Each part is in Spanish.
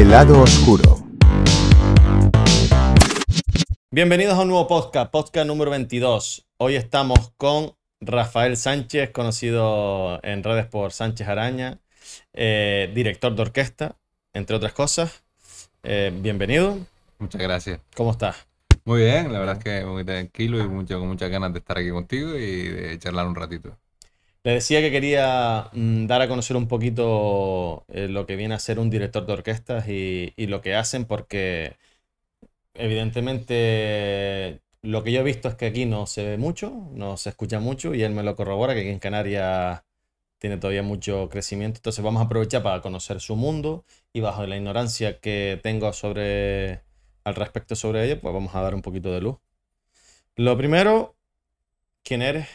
El lado oscuro. Bienvenidos a un nuevo podcast, podcast número 22. Hoy estamos con Rafael Sánchez, conocido en redes por Sánchez Araña, eh, director de orquesta, entre otras cosas. Eh, bienvenido. Muchas gracias. ¿Cómo estás? Muy bien, la verdad es que muy tranquilo y mucho, con muchas ganas de estar aquí contigo y de charlar un ratito. Le decía que quería mm, dar a conocer un poquito eh, lo que viene a ser un director de orquestas y, y lo que hacen, porque evidentemente lo que yo he visto es que aquí no se ve mucho, no se escucha mucho y él me lo corrobora que aquí en Canarias tiene todavía mucho crecimiento. Entonces vamos a aprovechar para conocer su mundo y bajo la ignorancia que tengo sobre al respecto sobre ello, pues vamos a dar un poquito de luz. Lo primero, ¿quién eres?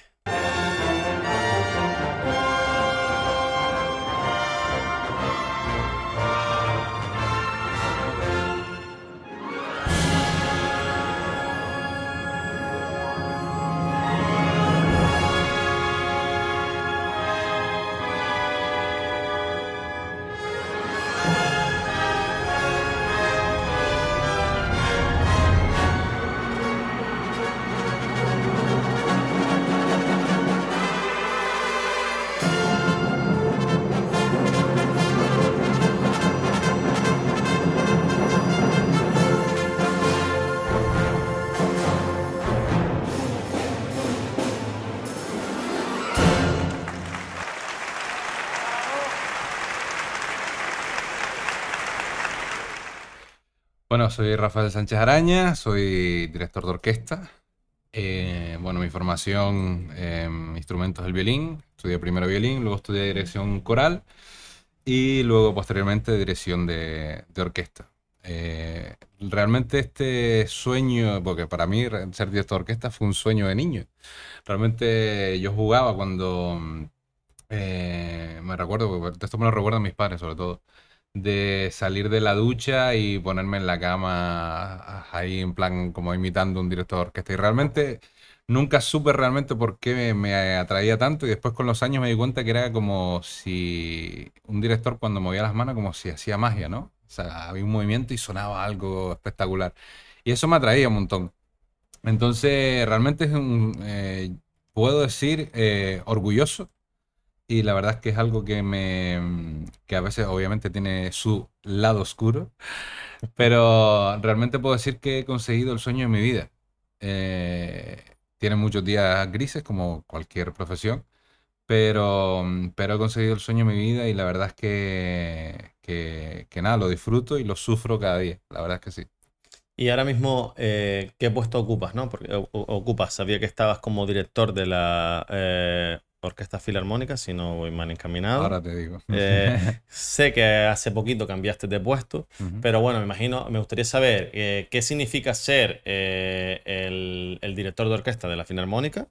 Soy Rafael Sánchez Araña, soy director de orquesta. Eh, bueno, mi formación en instrumentos del violín. Estudié primero violín, luego estudié dirección coral y luego posteriormente dirección de, orquesta. Eh, realmente este sueño, porque para mí ser director de orquesta fue un sueño de niño. Realmente yo jugaba cuando, eh, me recuerdo, esto me lo recuerdan mis padres sobre todo de salir de la ducha y ponerme en la cama ahí en plan como imitando un director de orquesta. Y realmente nunca supe realmente por qué me, atraía tanto y después con los años me di cuenta que era como si un director cuando movía las manos como si hacía magia, ¿no? O sea, había un movimiento y sonaba algo espectacular. Y eso me atraía un montón. Entonces, realmente eh, puedo decir, eh, orgulloso y la verdad es que es algo que me que a veces obviamente tiene su lado oscuro, pero realmente puedo decir que he conseguido el sueño de mi vida. Eh, tiene muchos días grises como cualquier profesión, pero, pero he conseguido el sueño de mi vida y la verdad es que, que, nada, lo disfruto y lo sufro cada día, la verdad es que sí. Y ahora mismo, eh, ¿qué puesto ocupas, no? Porque ocupas, sabía que estabas como director de la eh, Orquesta Filarmónica, si no voy mal encaminado. Ahora te digo. Eh, sé que hace poquito cambiaste de puesto, pero bueno, me imagino, me gustaría saber eh, qué significa ser eh, el, director de orquesta de la Filarmónica,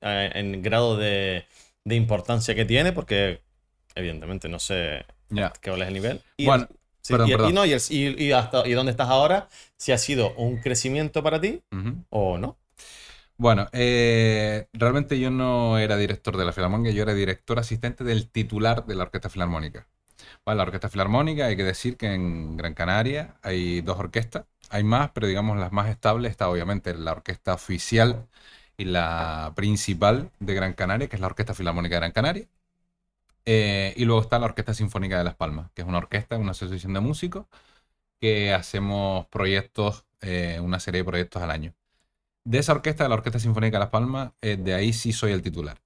en grado de, importancia que tiene, porque evidentemente no sé qué es el nivel. Y bueno, y, hasta, y dónde estás ahora, si ha sido un crecimiento para ti o no. Bueno, eh, realmente yo no era director de la Filarmónica, yo era director asistente del titular de la Orquesta Filarmónica. Bueno, la Orquesta Filarmónica, hay que decir que en Gran Canaria hay dos orquestas, hay más, pero digamos las más estables está obviamente la orquesta oficial y la principal de Gran Canaria, que es la Orquesta Filarmónica de Gran Canaria. Eh, y luego está la Orquesta Sinfónica de Las Palmas, que es una orquesta, una asociación de músicos, que hacemos proyectos, eh, una serie de proyectos al año. De esa orquesta, de la Orquesta Sinfónica de Las Palmas, eh, de ahí sí soy el titular.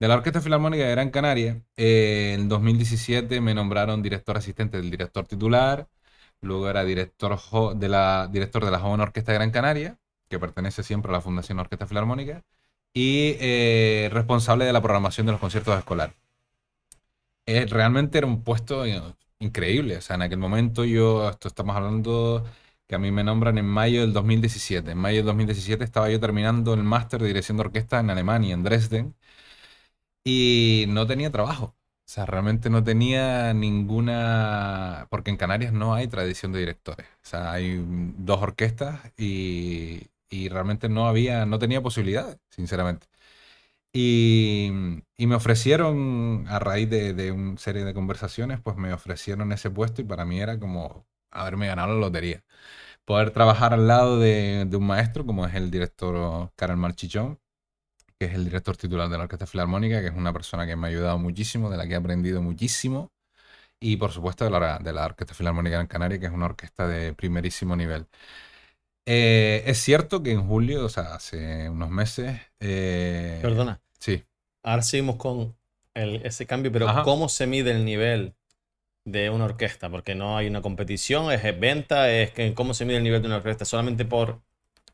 De la Orquesta Filarmónica de Gran Canaria, eh, en 2017 me nombraron director asistente del director titular, luego era director de la, director de la Joven Orquesta de Gran Canaria, que pertenece siempre a la Fundación Orquesta Filarmónica, y eh, responsable de la programación de los conciertos escolares. realmente era un puesto increíble, o sea, en aquel momento yo, esto estamos hablando que a mí me nombran en mayo del 2017. En mayo del 2017 estaba yo terminando el máster de dirección de orquesta en Alemania, en Dresden, y no tenía trabajo. O sea, realmente no tenía ninguna... Porque en Canarias no hay tradición de directores. O sea, hay dos orquestas y, y realmente no había, no tenía posibilidades, sinceramente. Y, y, me ofrecieron, a raíz de, de una serie de conversaciones, pues me ofrecieron ese puesto y para mí era como, haberme ganado la lotería. Poder trabajar al lado de, un maestro como es el director Karel Marchichón, que es el director titular de la Orquesta Filarmónica, que es una persona que me ha ayudado muchísimo, de la que he aprendido muchísimo. Y por supuesto de la, de la Orquesta Filarmónica en Canarias, que es una orquesta de primerísimo nivel. Eh, es cierto que en julio, o sea, hace unos meses. Eh, Perdona. Sí. Ahora seguimos con ese cambio, pero ¿cómo se mide el nivel de una orquesta? Porque no hay una competición, es venta, es que, ¿cómo se mide el nivel de una orquesta? Solamente por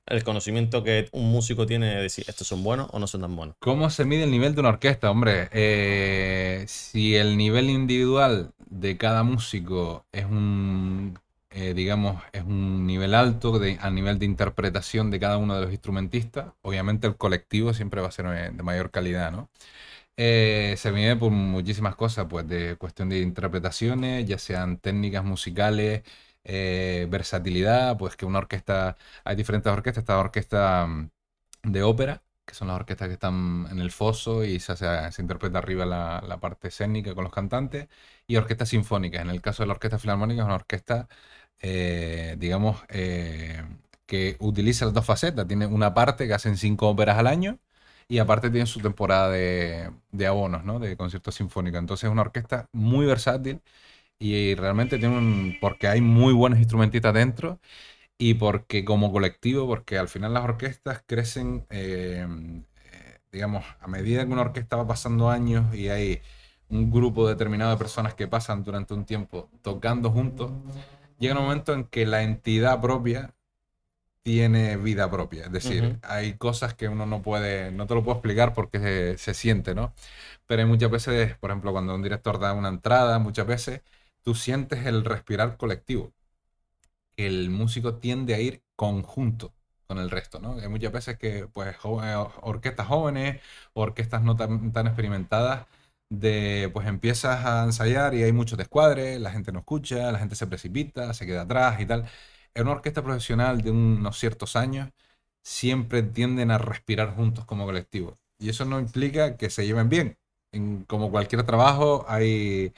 el conocimiento que un músico tiene de decir, estos son buenos o no son tan buenos. ¿Cómo se mide el nivel de una orquesta? Hombre, eh, si el nivel individual de cada músico es un, eh, digamos, es un nivel alto de, a nivel de interpretación de cada uno de los instrumentistas, obviamente el colectivo siempre va a ser eh, de mayor calidad, ¿no? Se mide por muchísimas cosas, pues de cuestión de interpretaciones, ya sean técnicas musicales, eh, versatilidad, pues que una orquesta, hay diferentes orquestas, esta orquesta mm, de ópera, que son las orquestas que están en el foso y se, interpreta arriba la, parte escénica con los cantantes, y orquestas sinfónicas. En el caso de la Orquesta Filarmónica es una orquesta, eh, digamos, eh, que utiliza las dos facetas. Tiene una parte que hacen cinco óperas al año y aparte tiene su temporada de, abonos, ¿no? De conciertos sinfónicos. Entonces es una orquesta muy versátil y realmente tiene un, porque hay muy buenos instrumentistas dentro y porque como colectivo, porque al final las orquestas crecen, eh, digamos, a medida que una orquesta va pasando años y hay un grupo determinado de personas que pasan durante un tiempo tocando juntos, llega un momento en que la entidad propia tiene vida propia. Es decir, hay cosas que uno no puede, no te lo puedo explicar porque se, se, siente, ¿no? Pero hay muchas veces, por ejemplo, cuando un director da una entrada, muchas veces tú sientes el respirar colectivo. El músico tiende a ir conjunto con el resto, ¿no? Hay muchas veces que, pues, orquestas jóvenes, orquestas no tan, experimentadas, de, pues empiezas a ensayar y hay muchos descuadres, la gente no escucha, la gente se precipita, se queda atrás y tal. En una orquesta profesional de unos ciertos años, siempre tienden a respirar juntos como colectivo. Y eso no implica que se lleven bien. En, como cualquier trabajo, hay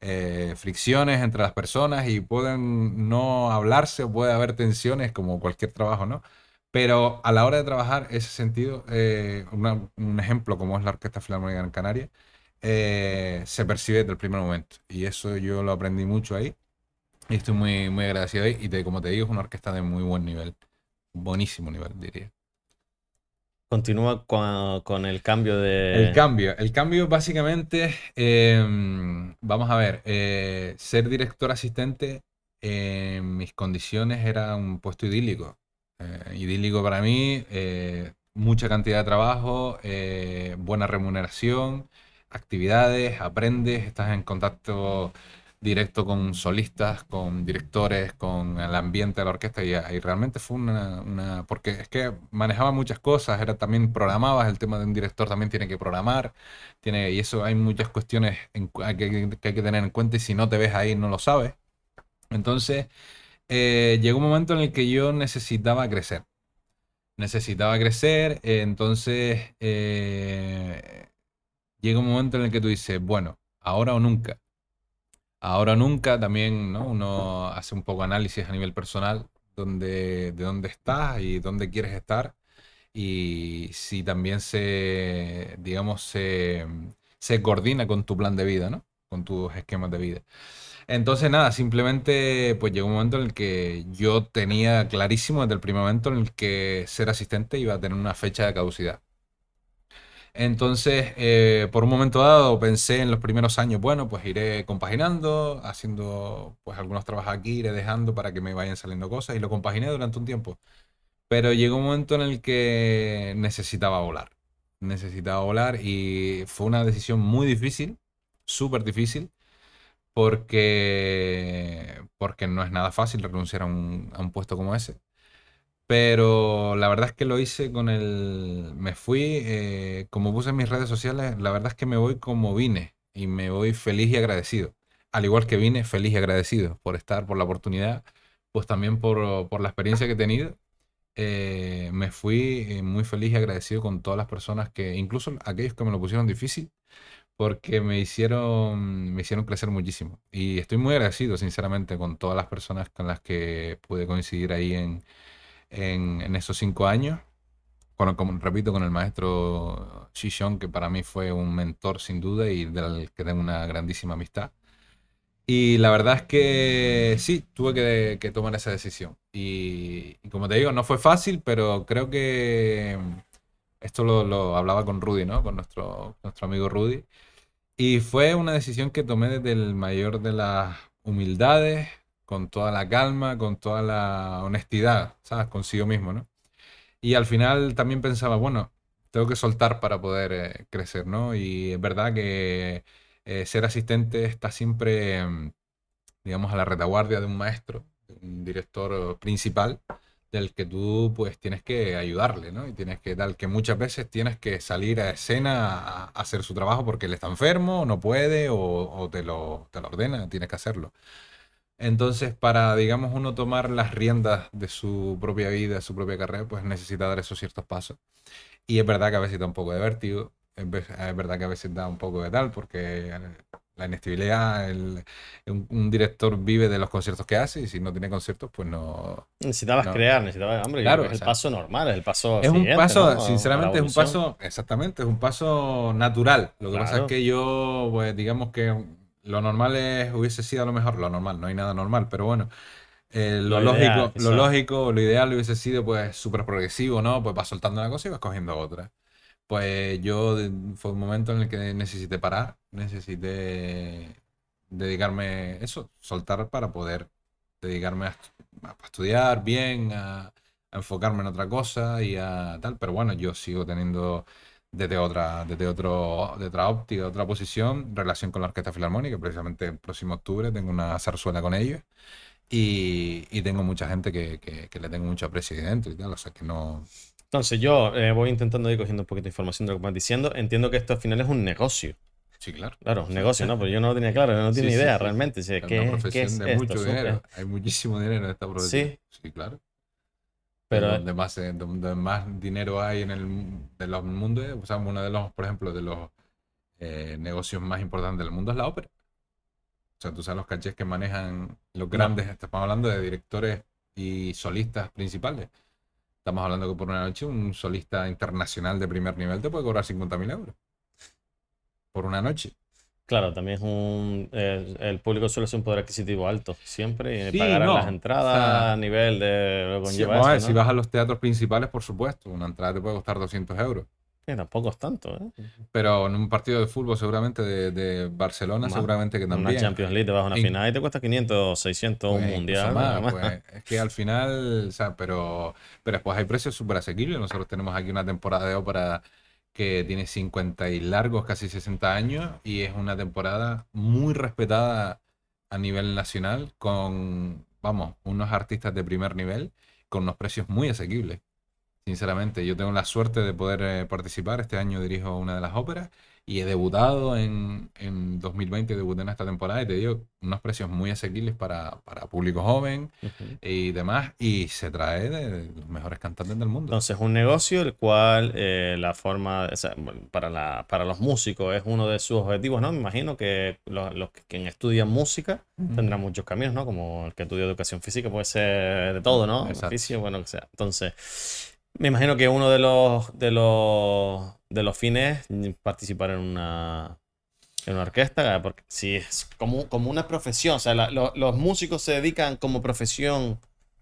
eh, fricciones entre las personas y pueden no hablarse puede haber tensiones como cualquier trabajo, ¿no? Pero a la hora de trabajar ese sentido, eh, un ejemplo como es la Orquesta Filarmónica en Canarias, eh, se percibe desde el primer momento. Y eso yo lo aprendí mucho ahí. Y estoy muy, muy agradecido. Y como te digo, es una orquesta de muy buen nivel. Buenísimo nivel, diría. Continúa con, el cambio de... El cambio. El cambio básicamente, em, vamos a ver, eh, ser director asistente en mis condiciones era un puesto idílico. Eh, idílico para mí, eh, mucha cantidad de trabajo, buena remuneración, actividades, aprendes, estás en contacto directo con solistas, con directores, con el ambiente de la orquesta y, realmente fue una, Porque es que manejaba muchas cosas, era también programabas, el tema de un director también tiene que programar, tiene, y eso hay muchas cuestiones que, hay que tener en cuenta y si no te ves ahí no lo sabes. Entonces, eh, llegó un momento en el que yo necesitaba crecer. Necesitaba crecer, entonces eh, llega un momento en el que tú dices, bueno, ahora o nunca Ahora nunca también, ¿no? Uno hace un poco análisis a nivel personal donde, de dónde estás y dónde quieres estar y si también se, digamos, se, coordina con tu plan de vida, ¿no? Con tus esquemas de vida. Entonces, nada, simplemente pues llegó un momento en el que yo tenía clarísimo desde el primer momento en el que ser asistente iba a tener una fecha de caducidad. Entonces, eh, por un momento dado, pensé en los primeros años, bueno, pues iré compaginando, haciendo pues algunos trabajos aquí, iré dejando para que me vayan saliendo cosas y lo compaginé durante un tiempo. Pero llegó un momento en el que necesitaba volar. Necesitaba volar y fue una decisión muy difícil, súper difícil, porque, porque no es nada fácil renunciar a un, a un puesto como ese. Pero la verdad es que lo hice con el... Me fui, eh, como puse en mis redes sociales, la verdad es que me voy como vine y me voy feliz y agradecido. Al igual que vine, feliz y agradecido por estar, por la oportunidad, pues también por, por la experiencia que he tenido. Eh, me fui eh, muy feliz y agradecido con todas las personas que, incluso aquellos que me lo pusieron difícil, porque me hicieron, me hicieron crecer muchísimo. Y estoy muy agradecido, sinceramente, con todas las personas con las que pude coincidir ahí en, en, esos cinco años. Bueno, como repito, con el maestro Shishon, que para mí fue un mentor sin duda y del que tengo una grandísima amistad. Y la verdad es que sí, tuve que, tomar esa decisión. Y, como te digo, no fue fácil, pero creo que esto lo, hablaba con Rudy, ¿no? Con nuestro, nuestro amigo Rudy. Y fue una decisión que tomé desde el mayor de las humildades, con toda la calma, con toda la honestidad, ¿sabes? Consigo mismo, ¿no? Y al final también pensaba, bueno, tengo que soltar para poder eh, crecer, ¿no? Y es verdad que eh, ser asistente está siempre, mm, digamos, a la retaguardia de un maestro, un director principal, del que tú pues tienes que ayudarle, ¿no? Y tienes que dar que muchas veces tienes que salir a escena a, hacer su trabajo porque él está enfermo, no puede o, te, lo, te lo ordena, tienes que hacerlo. Entonces, para, digamos, uno tomar las riendas de su propia vida, de su propia carrera, pues necesita dar esos ciertos pasos. Y es verdad que a veces da un poco de vértigo, es verdad que a veces da un poco de tal, porque la inestabilidad, un, director vive de los conciertos que hace y si no tiene conciertos, pues no. Necesitabas crear, necesitabas, hombre, claro, es el paso normal, es el paso. Es un paso, sinceramente, es un paso, exactamente, es un paso natural. Lo que pasa es que yo, pues digamos que lo normal es, hubiese sido a lo mejor, lo normal, no hay nada normal, pero bueno. Eh, lo, lógico, lo lógico, lo ideal hubiese sido pues súper progresivo, ¿no? Pues vas soltando una cosa y vas cogiendo otra. Pues yo fue un momento en el que necesité parar, necesité dedicarme eso, soltar para poder dedicarme a, estudiar bien, a, enfocarme en otra cosa y a tal. Pero bueno, yo sigo teniendo desde otra, desde otro, de otra óptica, otra posición, relación con la Orquesta Filarmónica. Precisamente el próximo octubre tengo una zarzuela con ellos. Y, tengo mucha gente que, que, le tengo mucho aprecio y dentro y tal, o sea que no, entonces yo eh, voy intentando ir cogiendo un poquito de información de lo que me diciendo. Entiendo que esto al final es un negocio. Sí, claro. Claro, un negocio, ¿no? Pero yo no lo tenía claro, no tenía idea realmente. Sí, es una profesión de mucho dinero. Hay muchísimo dinero en esta profesión. Sí. Sí, claro. Pero donde más, donde más dinero hay en el de los mundos, o sea, uno de los, por ejemplo, de los eh, negocios más importantes del mundo es la ópera. O sea, tú sabes los cachés que manejan los grandes, estamos hablando de directores y solistas principales. Estamos hablando que por una noche un solista internacional de primer nivel te puede cobrar 50.000 euros. Por una noche. Claro, también es un. el público suele ser un poder adquisitivo alto, siempre. Y pagar las entradas a nivel de lo conlleva Si vas a los teatros principales, por supuesto, una entrada te puede costar 200 euros tampoco es tanto, ¿eh? Pero en un partido de fútbol, seguramente de, Barcelona, seguramente que también. Una Champions League te vas a una final y te cuesta 500, 600, un pues, mundial. Pues, es que al final, o sea, pero, pero después hay precios súper asequibles. Nosotros tenemos aquí una temporada de ópera que tiene 50 y largos, casi 60 años, y es una temporada muy respetada a nivel nacional, con, vamos, unos artistas de primer nivel, con unos precios muy asequibles. Sinceramente, yo tengo la suerte de poder eh, participar. Este año dirijo una de las óperas y he debutado en, en 2020, debuté en esta temporada y te digo, unos precios muy asequibles para, para público joven y demás. Y se trae de, los mejores cantantes del mundo. Entonces, un negocio el cual eh, la forma, para, la, para los músicos es uno de sus objetivos, ¿no? Me imagino que los, los que estudian música tendrán muchos caminos, ¿no? Como el que estudia educación física puede ser de todo, ¿no? Oficio, bueno, que sea. Entonces me imagino que uno de los, de los, de los fines es participar en una, en una orquesta, porque si es como, como una profesión, o sea, los músicos se dedican como profesión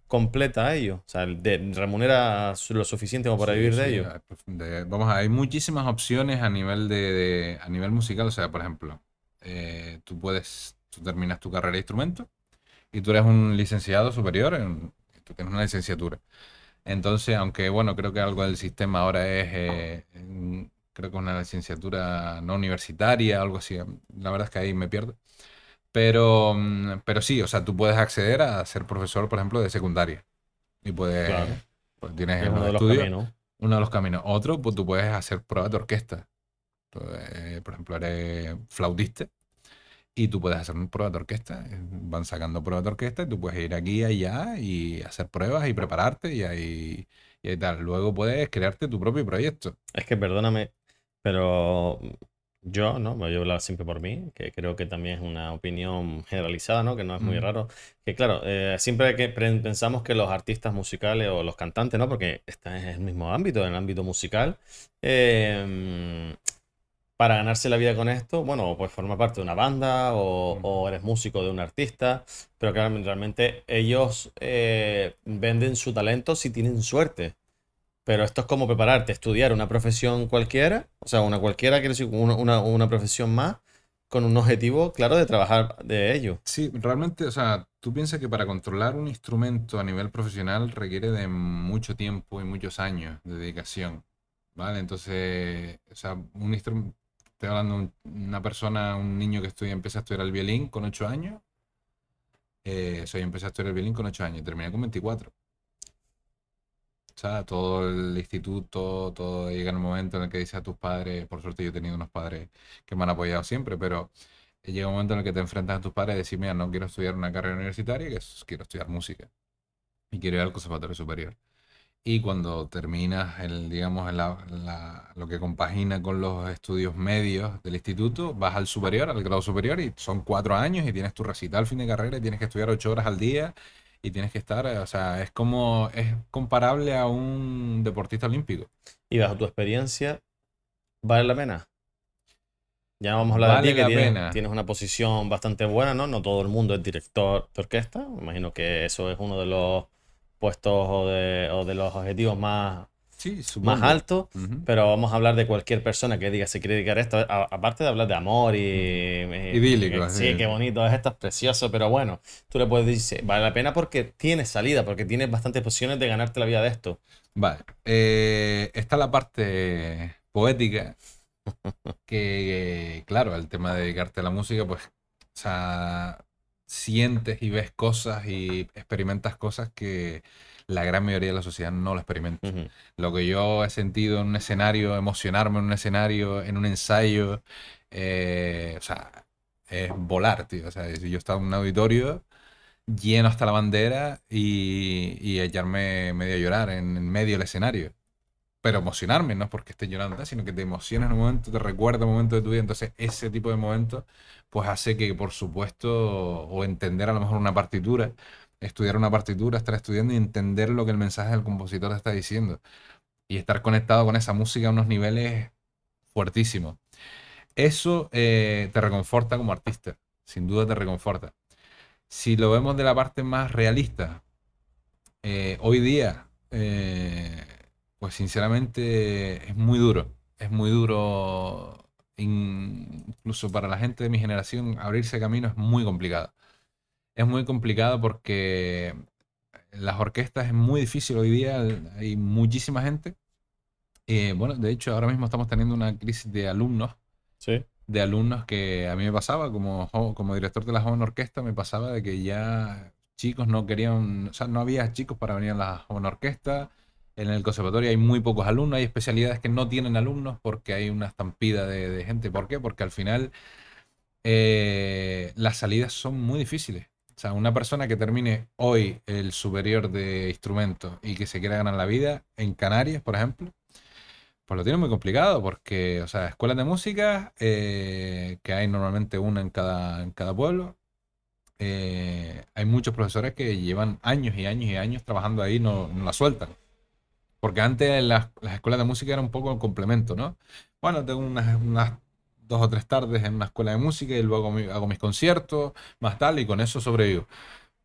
completa a ello, o sea, de, remunera lo suficiente como para vivir de ello. vamos, hay muchísimas opciones a nivel de, a nivel musical, o sea, por ejemplo, eh, tú puedes, tú terminas tu carrera de instrumento y tú eres un licenciado superior, en, tú tienes una licenciatura. Entonces, aunque bueno, creo que algo del sistema ahora es, eh, creo que una licenciatura no universitaria, algo así. La verdad es que ahí me pierdo. Pero, mm, pero sí, o sea, tú puedes acceder a ser profesor, por ejemplo, de secundaria. Y puedes, pues tienes uno de los caminos. Uno de los caminos. Otro, pues tú puedes hacer pruebas de orquesta. Por ejemplo, eres flautista y tú puedes hacer pruebas de orquesta, eh, van sacando pruebas de orquesta y tú puedes ir aquí y allá y hacer pruebas y prepararte y ahí, y tal. Luego puedes crearte tu propio proyecto. Es que perdóname, pero Yo, ¿no? Voy a hablar siempre por mí, que creo que también es una opinión generalizada, ¿no? Que no es muy Mm, raro. Que claro, eh, siempre que pensamos que los artistas musicales o los cantantes, ¿no? Porque está en el mismo ámbito, en el ámbito musical, eh, para ganarse la vida con esto, bueno, pues forma parte de una banda o, o eres músico de un artista, pero claro, realmente ellos eh, venden su talento si tienen suerte. Pero esto es como prepararte, estudiar una profesión cualquiera, o sea, una cualquiera, quiere decir una, una, una profesión más, con un objetivo claro de trabajar de ello. Sí, realmente, o sea, tú piensas que para controlar un instrumento a nivel profesional requiere de mucho tiempo y muchos años de dedicación, ¿vale? Entonces, o sea, un instrumento, estoy hablando de un- una persona, un niño que estudia, empieza a estudiar el violín con 8 años, eh, yo empecé a estudiar el violín con 8 años y terminé con 24. O sea, todo el instituto, todo llega el momento en el que dices a tus padres, por suerte yo he tenido unos padres que me han apoyado siempre, pero llega un momento en el que te enfrentas a tus padres y decir, mira, no quiero estudiar una carrera universitaria, que es- quiero estudiar música y quiero ir al conservatorio superior. Y cuando terminas el, digamos, la- la- lo que compagina con los estudios medios del instituto, vas al superior, al grado superior, y son cuatro años y tienes tu recital fin de carrera y tienes que estudiar ocho horas al día y tienes que estar, eh, o sea, es como, es comparable a un deportista olímpico. Y bajo tu experiencia, ¿vale la pena? Ya no vamos a hablar de Vale ti, que la tienes, tienes una posición bastante buena, ¿no? No todo el mundo es director de orquesta. Me imagino que eso es uno de los puestos o de, o de los objetivos más, Sí, más altos. Pero vamos a hablar de cualquier persona que diga se quiere dedicar a esto. a- aparte de hablar de amor y, y- Idílico, que- sí, sí. qué bonito es esto, es precioso. Pero bueno, tú le puedes decir, vale la pena porque tienes salida, porque tienes bastantes posiciones de ganarte la vida de esto. Vale. eh, está la parte poética, que claro, el tema de dedicarte a la música, pues, o sea, sientes y ves cosas y experimentas cosas que la gran mayoría de la sociedad no lo experimenta. Lo que yo he sentido en un escenario, emocionarme en un escenario, en un ensayo, eh, o sea, es volar, tío. O sea, yo estaba en un auditorio lleno hasta la bandera y, y echarme medio a llorar en, en medio del escenario. Pero emocionarme, no es porque esté llorando, sino que te emocionas en un momento, te recuerda un momento de tu vida. Entonces, ese tipo de momentos, pues hace que, por supuesto, o entender a lo mejor una partitura, estudiar una partitura, estar estudiando y entender lo que el mensaje del compositor te está diciendo. Y estar conectado con esa música a unos niveles fuertísimos. Eso eh, te reconforta como artista, sin duda te reconforta. Si lo vemos de la parte más realista, eh, hoy día, eh, pues sinceramente es muy duro. Es muy duro, in- incluso para la gente de mi generación, abrirse camino es muy complicado. Es muy complicado porque las orquestas es muy difícil hoy día, hay muchísima gente. Eh, bueno, de hecho, ahora mismo estamos teniendo una crisis de alumnos Sí. de alumnos que a mí me pasaba, como, jo- como director de la joven orquesta, me pasaba de que ya chicos no querían, o sea, no había chicos para venir a la joven orquesta. En el conservatorio hay muy pocos alumnos, hay especialidades que no tienen alumnos porque hay una estampida de, gente. ¿Por qué? Porque al final eh, las salidas son muy difíciles. O sea, una persona que termine hoy el superior de instrumentos y que se quiera ganar la vida en Canarias, por ejemplo, pues lo tiene muy complicado porque, o sea, escuelas de música, eh, que hay normalmente una en cada, en cada pueblo, eh, hay muchos profesores que llevan años y años y años trabajando ahí no, no la sueltan. Porque antes las, las escuelas de música eran un poco el complemento, ¿no? Bueno, tengo unas, unas dos o tres tardes en una escuela de música y luego mi- hago mis conciertos, más tal, y con eso sobrevivo.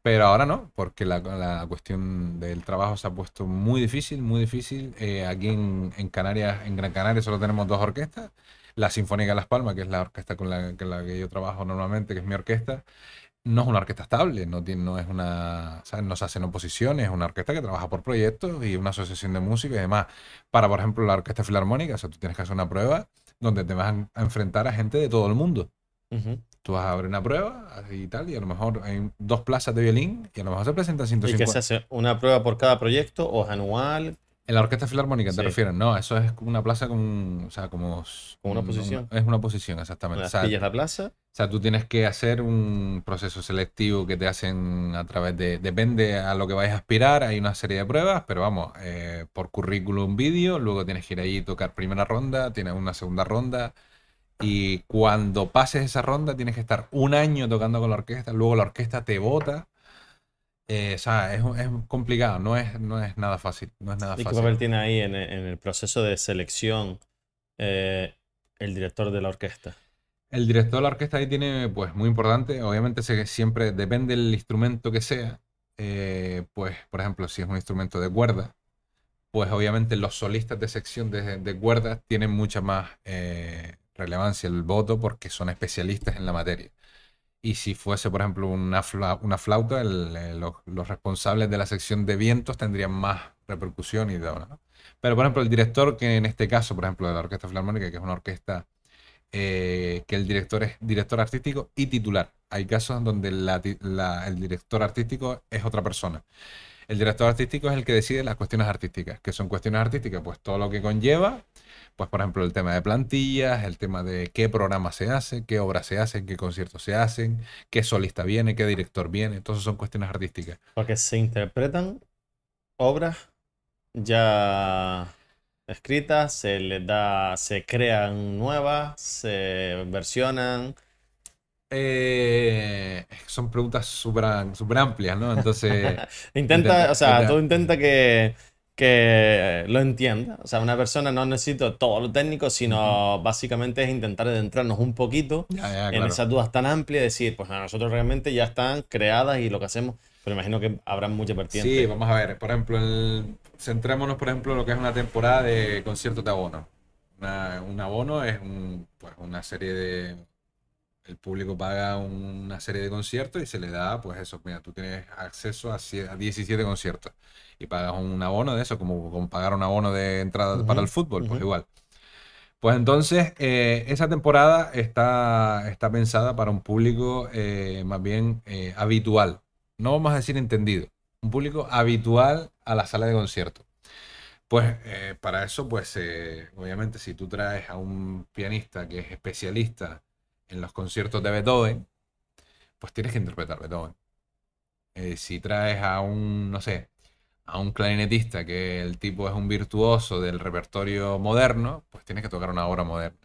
Pero ahora no, porque la, la cuestión del trabajo se ha puesto muy difícil, muy difícil. Eh, aquí en, en Canarias, en Gran Canaria, solo tenemos dos orquestas. La Sinfónica de Las Palmas, que es la orquesta con la, con la que yo trabajo normalmente, que es mi orquesta, no es una orquesta estable, no, tiene, no es una, ¿sabes? No se hacen oposiciones, es una orquesta que trabaja por proyectos y una asociación de música y demás. Para, por ejemplo, la Orquesta Filarmónica, o sea, tú tienes que hacer una prueba donde te vas a enfrentar a gente de todo el mundo. Ujú. Tú vas a abrir una prueba y tal, y a lo mejor hay dos plazas de violín y a lo mejor se presentan ¿Y que 150. se hace una prueba por cada proyecto o es anual? En la orquesta filarmónica te Sí. refieres, no, eso es como una plaza con, o sea, como Con una un- posición. es una posición, exactamente. O sea, pillas la plaza. o sea, tú tienes que hacer un proceso selectivo que te hacen a través de, depende a lo que vayas a aspirar, hay una serie de pruebas, pero vamos, eh, por currículum vídeo, luego tienes que ir ahí y tocar primera ronda, tienes una segunda ronda Y cuando pases esa ronda tienes que estar un año tocando con la orquesta, luego la orquesta te vota. Eh, o sea, es, es, complicado, no es, no es nada fácil. No es nada ¿Y qué papel tiene ahí en, en el proceso de selección eh, el director de la orquesta? El director de la orquesta ahí tiene, pues, muy importante. Obviamente sé que siempre depende del instrumento que sea. Eh, pues, por ejemplo, si es un instrumento de cuerda, pues obviamente los solistas de sección de, de cuerdas tienen mucha más relevancia el voto porque son especialistas en la materia. Y si fuese, por ejemplo, una, una flauta, el, los, responsables de la sección de vientos tendrían más repercusión y todo, ¿no? Pero, por ejemplo, el director, que en este caso, por ejemplo, de la Orquesta Filarmónica, que es una orquesta eh, que el director es director artístico y titular. Hay casos donde la, la, el director artístico es otra persona. El director artístico es el que decide las cuestiones artísticas. ¿Qué son cuestiones artísticas? Pues todo lo que conlleva, pues por ejemplo el tema de plantillas, el tema de qué programa se hace, qué obras se hacen, qué conciertos se hacen, qué solista viene, qué director viene. Entonces son cuestiones artísticas. Porque se interpretan obras ya escritas, se les da, se crean nuevas, se versionan. Eh, son preguntas súper super amplias, ¿no? Entonces. intenta, intenta, o sea, intenta, tú intenta que, que lo entienda. O sea, una persona no necesita todo lo técnico, sino uh -huh. básicamente es intentar adentrarnos un poquito ya, ya, en esas dudas tan amplias y decir, pues a nosotros realmente ya están creadas y lo que hacemos. Pero imagino que habrá muchas vertientes. Sí, vamos a ver. Por ejemplo, el... centrémonos, por ejemplo, en lo que es una temporada de conciertos de abono. Una, un abono es un, pues, una serie de el público paga una serie de conciertos y se le da, pues eso, mira, tú tienes acceso a, 17 conciertos y pagas un abono de eso, como, como pagar un abono de entrada uh -huh, para el fútbol, uh -huh. pues igual. Pues entonces, eh, esa temporada está, está pensada para un público eh, más bien eh, habitual, no vamos a decir entendido, un público habitual a la sala de conciertos. Pues para eso, pues obviamente si tú traes a un pianista que es especialista en los conciertos de Beethoven, pues tienes que interpretar Beethoven. Eh, si traes a un, no sé, a un clarinetista que el tipo es un virtuoso del repertorio moderno, pues tienes que tocar una obra moderna.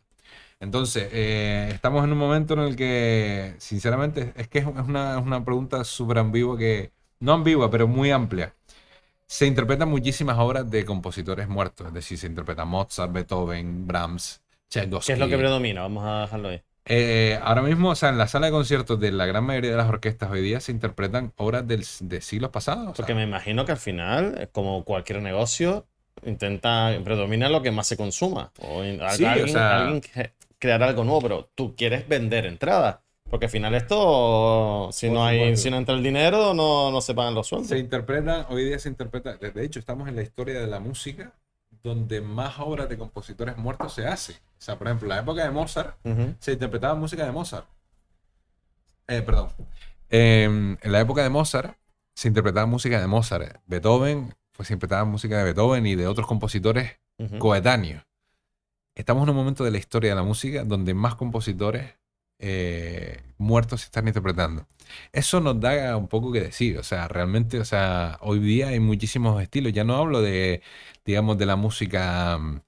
Entonces, eh, estamos en un momento en el que, sinceramente, es que es una, es una pregunta súper ambigua que, no ambigua, pero muy amplia. Se interpretan muchísimas obras de compositores muertos, es decir, se interpreta Mozart, Beethoven, Brahms, Tchaikovsky. ¿Qué es lo que predomina? Vamos a dejarlo ahí. Eh, ahora mismo, o sea, en la sala de conciertos de la gran mayoría de las orquestas hoy día se interpretan obras del, de siglos pasados. Porque me imagino que al final, como cualquier negocio, intenta predomina lo que más se consuma. O Sí, alguien, o sea- alguien crear algo nuevo, pero tú quieres vender entradas. Porque al final esto, si no hay, si no entra el dinero, no, no se pagan los sueldos. Se interpreta, hoy día se interpreta, de hecho estamos en la historia de la música donde más obras de compositores muertos se hace. O sea, por ejemplo, en la época de Mozart se interpretaba música de Mozart. Eh, perdón. Eh, en la época de Mozart se interpretaba música de Mozart. Beethoven, pues se interpretaba música de Beethoven y de otros compositores coetáneos. Estamos en un momento de la historia de la música donde más compositores eh, muertos se están interpretando. Eso nos da un poco que decir, o sea, realmente, o sea, hoy día hay muchísimos estilos. Ya no hablo de, digamos, de la música, mm,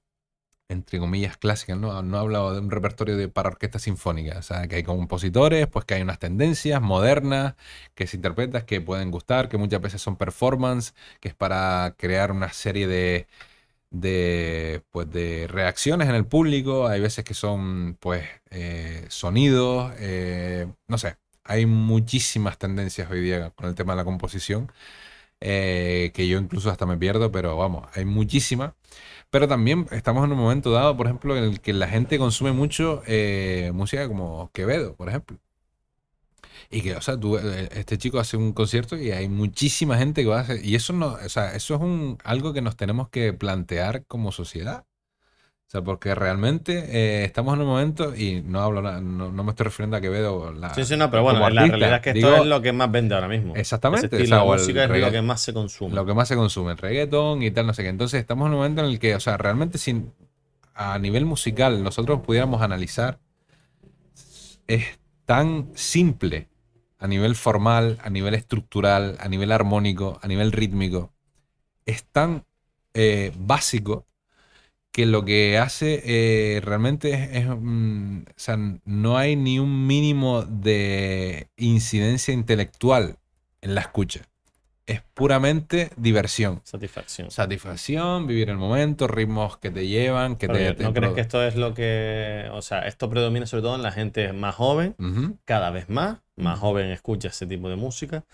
entre comillas, clásica, no, no hablo de un repertorio de, para orquesta sinfónica, o sea, que hay compositores, pues que hay unas tendencias modernas que se interpretan, que pueden gustar, que muchas veces son performance, que es para crear una serie de, de, pues, de reacciones en el público. Hay veces que son pues eh, sonidos, eh, no sé. Hay muchísimas tendencias hoy día con el tema de la composición, eh, que yo incluso hasta me pierdo, pero vamos, hay muchísimas. Pero también estamos en un momento dado, por ejemplo, en el que la gente consume mucho música como Quevedo, por ejemplo. Y que, o sea, tú, eh, este chico hace un concierto y hay muchísima gente que va a hacer. Y eso no, o sea, eso es un, algo que nos tenemos que plantear como sociedad. O sea, porque realmente eh, estamos en un momento, y no hablo, no, no me estoy refiriendo a Quevedo. La, Sí, sí, no, pero bueno, la realidad es que esto es lo que más vende ahora mismo. Exactamente, o sea, o el música es lo que más se consume. lo que más se consume, el reggaetón y tal, no sé qué. Entonces estamos en un momento en el que, o sea, realmente sin, a nivel musical nosotros pudiéramos analizar, es tan simple a nivel formal, a nivel estructural, a nivel armónico, a nivel rítmico, es tan eh, básico que lo que hace eh, realmente es, o sea, no hay ni un mínimo de incidencia intelectual en la escucha. Es puramente diversión. Satisfacción. Satisfacción, vivir el momento, ritmos que te llevan, que Pero te... ¿No crees que esto es lo que, o sea, esto predomina sobre todo en la gente más joven, cada vez más, más joven escucha ese tipo de música?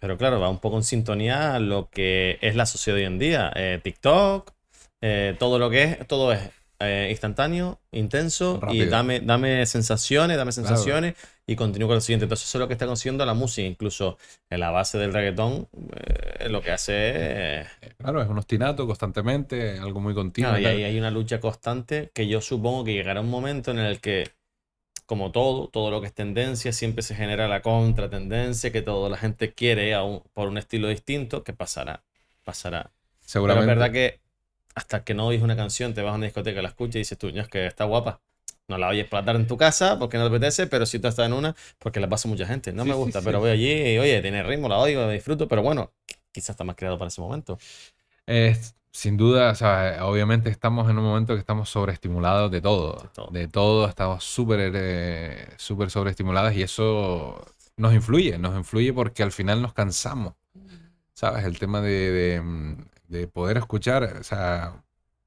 Pero claro, va un poco en sintonía a lo que es la sociedad hoy en día. Eh, TikTok, eh, todo lo que es, todo es eh, instantáneo, intenso y dame, dame sensaciones, dame Claro. sensaciones y continúo con lo siguiente. Entonces eso es lo que está consiguiendo la música, incluso en la base del reggaetón, eh, lo que hace es... Claro, es un ostinato constantemente, algo muy continuo. Claro, y ahí hay una lucha constante que yo supongo que llegará un momento en el que, como todo, todo lo que es tendencia, siempre se genera la contratendencia, que toda la gente quiere a un- por un estilo distinto, que pasará, pasará. Pero es Seguramente. verdad que hasta que no oyes una canción, te vas a una discoteca, la escuchas y dices tú, "No, es que está guapa. No la oyes para dar en tu casa porque no te apetece, pero si tú estás en una, porque la pasa mucha gente. No Sí, me sí, gusta, sí. pero voy allí y oye, tiene ritmo, la oigo, la disfruto, pero bueno, quizás está más creado para ese momento. Es, sin duda, o sea, obviamente estamos en un momento que estamos sobreestimulados de todo. De todo. De todo, estamos súper eh, súper sobreestimulados y eso nos influye, nos influye porque al final nos cansamos. ¿Sabes? El tema de, de, mm, de poder escuchar, o sea,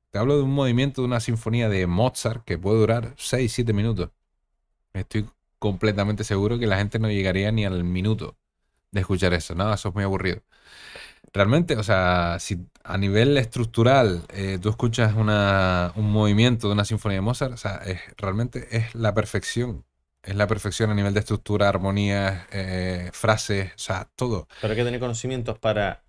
te hablo de un movimiento, de una sinfonía de Mozart que puede durar 6, 7 minutos. Estoy completamente seguro que la gente no llegaría ni al minuto de escuchar eso. No, eso es muy aburrido. Realmente, o sea, si a nivel estructural eh, tú escuchas una, un movimiento de una sinfonía de Mozart, o sea, es, realmente es la perfección. Es la perfección a nivel de estructura, armonías, eh, frases, o sea, todo. Pero hay que tener conocimientos para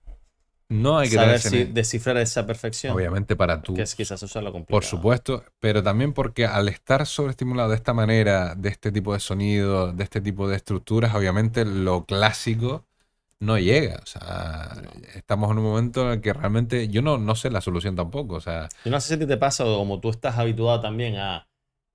No hay que saber si descifrar esa perfección. obviamente para tú, Que es quizás eso es lo complicado. por supuesto, pero también porque al estar sobreestimulado de esta manera, de este tipo de sonido, de este tipo de estructuras, obviamente lo clásico no llega. O sea, No. estamos en un momento en el que realmente yo no, no sé la solución tampoco. O sea, Yo no sé si a ti te pasa como tú estás habituado también a...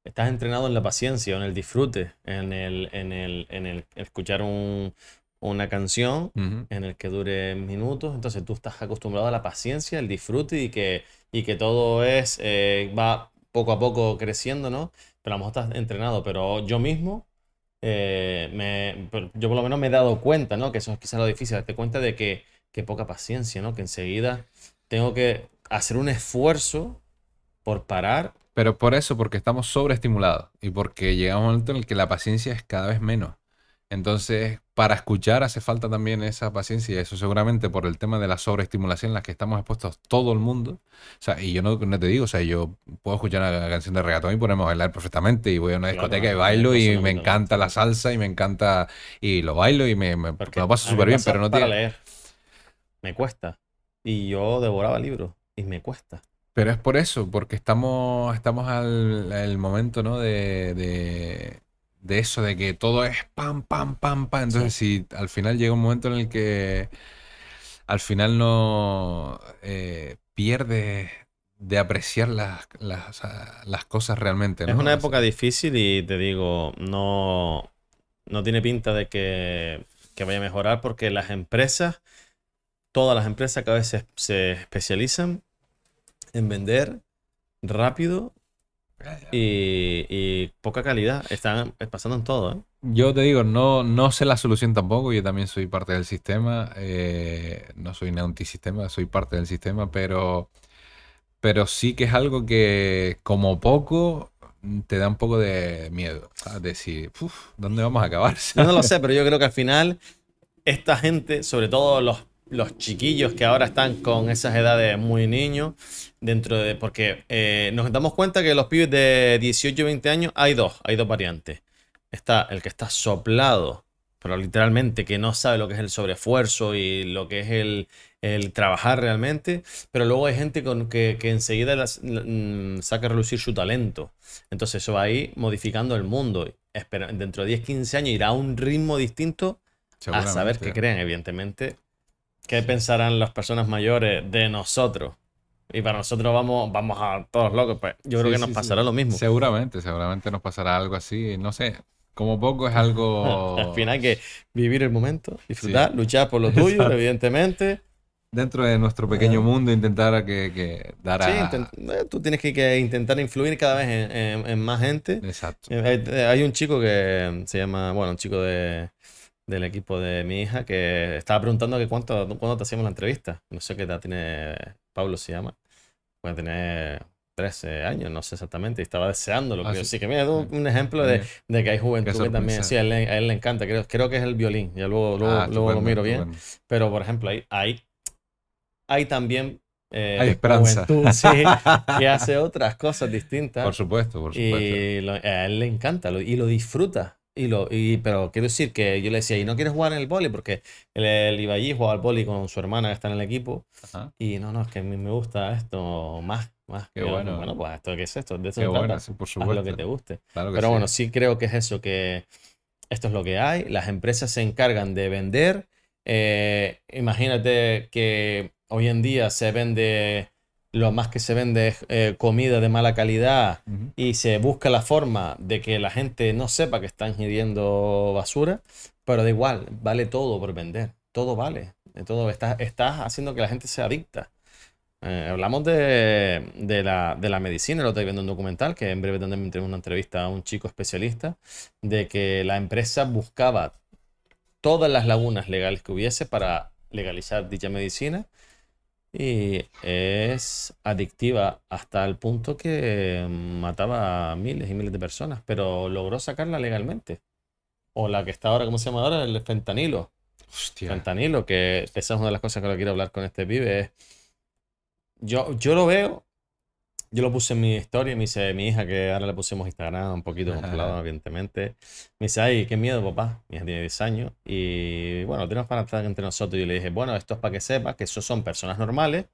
Estás entrenado en la paciencia, o en el disfrute, en el, en el, en el escuchar un- una canción en el que dure minutos. Entonces tú estás acostumbrado a la paciencia, el disfrute y que, y que todo es, eh, va poco a poco creciendo, ¿no? Pero a lo mejor estás entrenado, pero yo mismo, eh, me, yo por lo menos me he dado cuenta, ¿no? Que eso es quizás lo difícil, darte cuenta de que, que poca paciencia, ¿no? Que enseguida tengo que hacer un esfuerzo por parar. Pero por eso, porque estamos sobreestimulados y porque llega un momento en el que la paciencia es cada vez menos. Entonces, para escuchar hace falta también esa paciencia y eso seguramente por el tema de la sobreestimulación en la que estamos expuestos todo el mundo. O sea, y yo no, no te digo, o sea, yo puedo escuchar una canción de reggaetón y ponerme a bailar perfectamente y voy a una Claro, discoteca y bailo me y me encanta la salsa y me encanta y lo bailo y me, me, me lo paso súper bien, pero no para tiene... leer. Me cuesta. Y yo devoraba libros y me cuesta. Pero es por eso, porque estamos, estamos al, al momento, ¿no? De, de, de eso, de que todo es pam, pam, pam, pam. Entonces, si al final llega un momento en el que al final no eh, pierdes de apreciar las, las, las cosas realmente, Es una época difícil y te digo, no, no tiene pinta de que, que vaya a mejorar porque las empresas, todas las empresas cada vez se, se especializan en vender rápido y, y poca calidad. Están pasando en todo, ¿eh? Yo te digo, no, no sé la solución tampoco, yo también soy parte del sistema, eh, no soy un antisistema, soy parte del sistema, pero, pero sí que es algo que como poco te da un poco de miedo, decir, "Uf, ¿dónde vamos a acabar? No lo sé, pero yo creo que al final esta gente, sobre todo los, los chiquillos que ahora están con esas edades muy niños, dentro de... Porque eh, nos damos cuenta que los pibes de 18 20 años hay dos, hay dos variantes. Está el que está soplado, pero literalmente que no sabe lo que es el sobreesfuerzo y lo que es el, el trabajar realmente, pero luego hay gente con que, que enseguida las- mm, saca a relucir su talento. Entonces eso va ahí modificando el mundo. Espera, dentro de 10, 15 años irá a un ritmo distinto a saber qué Seguramente. creen, evidentemente. ¿Qué pensarán las personas mayores de nosotros? Y para nosotros vamos, vamos a todos locos. Pues yo creo Sí, que nos sí. pasará lo mismo. Seguramente, seguramente nos pasará algo así, no sé, como poco es algo... Al final hay que vivir el momento, disfrutar, luchar por lo tuyo, Exacto. evidentemente. dentro de nuestro pequeño Eh. mundo intentar que, que dar a... Sí, eh, tú tienes que, que intentar influir cada vez en, en- en más gente. Exacto. Eh, eh, Hay un chico que se llama, bueno, un chico de, del equipo de mi hija que estaba preguntando que cuánto, cuándo te hacíamos la entrevista. No sé qué edad tiene, Pablo se llama. Puede tener 13 años, no sé exactamente, y estaba deseándolo. Ah, sí. sí que mira, tú, un ejemplo de, de que hay juventud que también, sí, a él, le- a él le encanta, creo, creo que es el violín, ya luego, luego, ah, luego lo miro bien. Pero, por ejemplo, hay, hay, hay también eh, Hay esperanza. juventud, sí, que hace otras cosas distintas. Por supuesto, por supuesto. Y lo- a él le encanta lo- y lo disfruta. Y lo, y, pero quiero decir que yo le decía, ¿y no quieres jugar en el boli? Porque él, él iba allí, jugaba al boli con su hermana que está en el equipo. Ajá. Y no, no, es que a mí me gusta esto más, más. Qué yo, bueno. Bueno, pues esto, ¿qué es esto? De eso Qué se bueno, trata. sí, por Haz supuesto. lo que te guste. Claro que Pero sí. bueno, sí creo que es eso, que esto es lo que hay. Las empresas se encargan de vender. Eh, imagínate que hoy en día se vende, lo más que se vende es eh, comida de mala calidad y se busca la forma de que la gente no sepa que están ingiriendo basura, pero da igual, vale todo por vender. Todo vale. de Todo estás, estás haciendo que la gente sea adicta. Eh, hablamos de, de la, de la medicina, lo estoy viendo en un documental, que en breve también tenemos una entrevista a un chico especialista, de que la empresa buscaba todas las lagunas legales que hubiese para legalizar dicha medicina y es adictiva hasta el punto que mataba a miles y miles de personas, pero logró sacarla legalmente. O la que está ahora, ¿cómo se llama ahora? El fentanilo. Hostia. Fentanilo, que esa es una de las cosas que lo quiero hablar con este pibe. es- Yo, yo lo veo, yo lo puse en mi historia, me dice mi hija, que ahora le pusimos Instagram un poquito controlado, evidentemente. Me dice, ay, qué miedo, papá. Mi hija tiene 10 años. Y bueno, tenemos para estar entre nosotros. Y yo le dije, bueno, esto es para que sepas que esos son personas normales,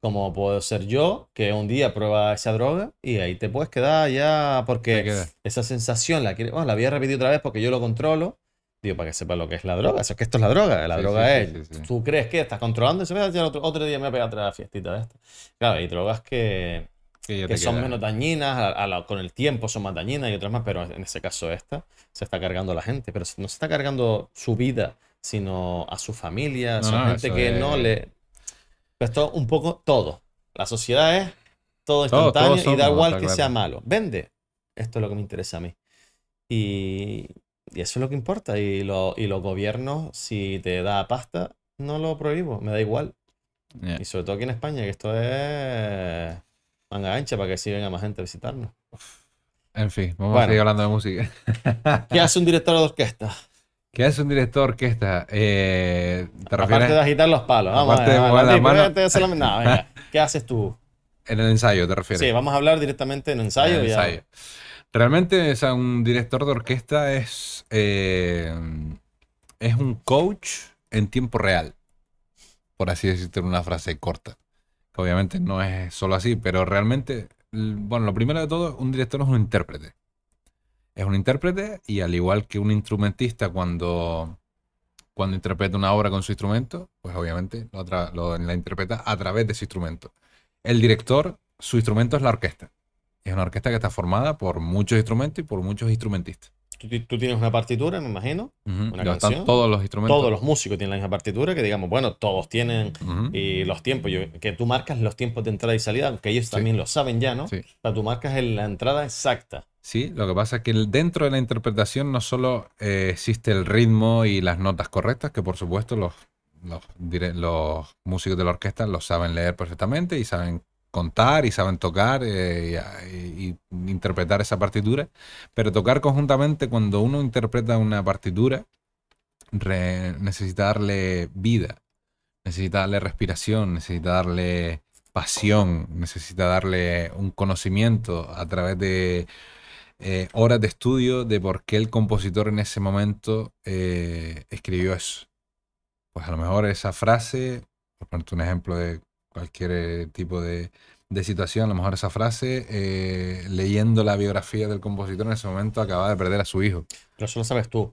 como puedo ser yo, que un día prueba esa droga y ahí te puedes quedar ya, porque queda. esa sensación la quiere, oh, la voy a repetir otra vez porque yo lo controlo. Digo, para que sepas lo que es la droga. Eso es que esto es la droga. La Sí, droga sí, es, sí, tú crees que estás controlando y se ve, otro, otro día me voy a pegar otra fiestita de esta. Claro, hay drogas que, Que ya que te son queda. menos dañinas, a- a la- con el tiempo son más dañinas y otras más, pero en ese caso esta se está cargando a la gente, pero no se está cargando su vida, sino a su familia, No, son no, gente que es- no le... Esto un poco todo. La sociedad es todo Todo- instantáneo todos y da somos, igual que claro. sea malo. Vende. Esto es lo que me interesa a mí. Y, y eso es lo que importa. Y, lo- y los gobiernos, si te da pasta, no lo prohíbo, me da igual. Ya. Y sobre todo aquí en España, que esto es manga ancha para que así venga más gente a visitarnos. En fin, vamos Bueno. a seguir hablando de música. ¿Qué hace un director de orquesta? ¿Qué hace un director de orquesta? Eh, ¿Te Aparte de agitar los palos. Vamos Aparte a de ver, mover la mano. no, venga, ¿Qué haces tú? en el ensayo? ¿Te refieres? Sí, vamos a hablar directamente en ensayo. En el ya. ensayo. Realmente, o sea, un director de orquesta es, eh, es un coach en tiempo real, por así decirte en una frase corta. Que obviamente no es solo así, pero realmente, bueno, lo primero de todo, un director es un intérprete. Es un intérprete y al igual que un instrumentista cuando, cuando interpreta una obra con su instrumento, pues obviamente lo, lo- la interpreta a través de su instrumento. El director, su instrumento es la orquesta. Es una orquesta que está formada por muchos instrumentos y por muchos instrumentistas. Tú, ti- tú tienes una partitura, me imagino. Una canción. Todos los instrumentos. Todos los músicos tienen la misma partitura, que digamos, bueno, todos tienen y los tiempos, yo- que tú marcas los tiempos de entrada y salida, aunque ellos Sí. también lo saben ya, ¿no? Sí. O sea, tú marcas la entrada exacta. Sí, lo que pasa es que dentro de la interpretación no solo eh, existe el ritmo y las notas correctas, que por supuesto los, los, los músicos de la orquesta lo saben leer perfectamente y saben contar y saben tocar eh, y, interpretar esa partitura, pero tocar conjuntamente cuando uno interpreta una partitura necesita darle vida, necesita darle respiración, necesita darle pasión, necesita darle un conocimiento a través de eh, horas de estudio de por qué el compositor en ese momento eh, escribió eso. Pues a lo mejor esa frase, por ponerte un ejemplo de cualquier eh, tipo de, de situación, a lo mejor esa frase, eh, leyendo la biografía del compositor en ese momento acaba de perder a su hijo. Pero eso lo sabes tú. O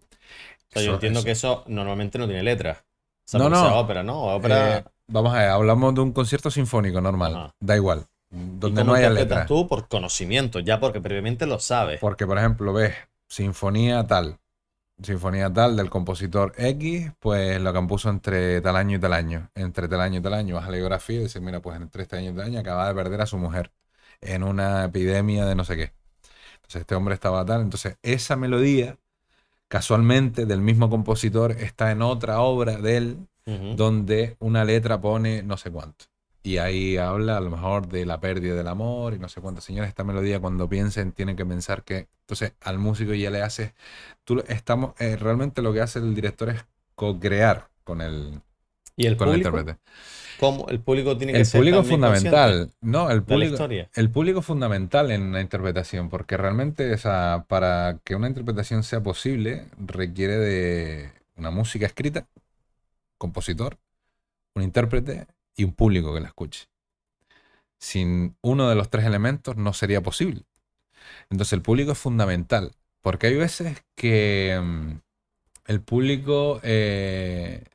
sea, yo entiendo eso- que eso normalmente no tiene letra. O sea, No, no. ópera, ¿no? Ópera. Eh, vamos a ver, hablamos de un concierto sinfónico normal, Ajá. da igual, ¿y donde cómo no haya interpretas letra. tú por conocimiento, ya porque previamente lo sabes. Porque, por ejemplo, ves Sinfonía tal, sinfonía tal del compositor X, pues lo compuso entre tal año y tal año. Entre tal año y tal año vas a la biografía y dices, mira, pues entre este año y tal año acaba de perder a su mujer en una epidemia de no sé qué. Entonces este hombre estaba tal. Entonces esa melodía, casualmente, del mismo compositor, está en otra obra de él, donde una letra pone no sé cuánto. Y ahí habla a lo mejor de la pérdida del amor y no sé cuántas. Señores, esta melodía cuando piensen tienen que pensar que... Entonces al músico ya le hace... Tú, estamos, eh, realmente lo que hace el director es co-crear con el, ¿Y el con el público? intérprete. ¿Cómo? El público tiene que El ser público fundamental. No, el público, el público es fundamental en la interpretación, porque realmente o sea, para que una interpretación sea posible requiere de una música escrita, compositor, un intérprete y un público que la escuche. Sin uno de los tres elementos no sería posible. Entonces el público es fundamental, porque hay veces que mm, el público, eh,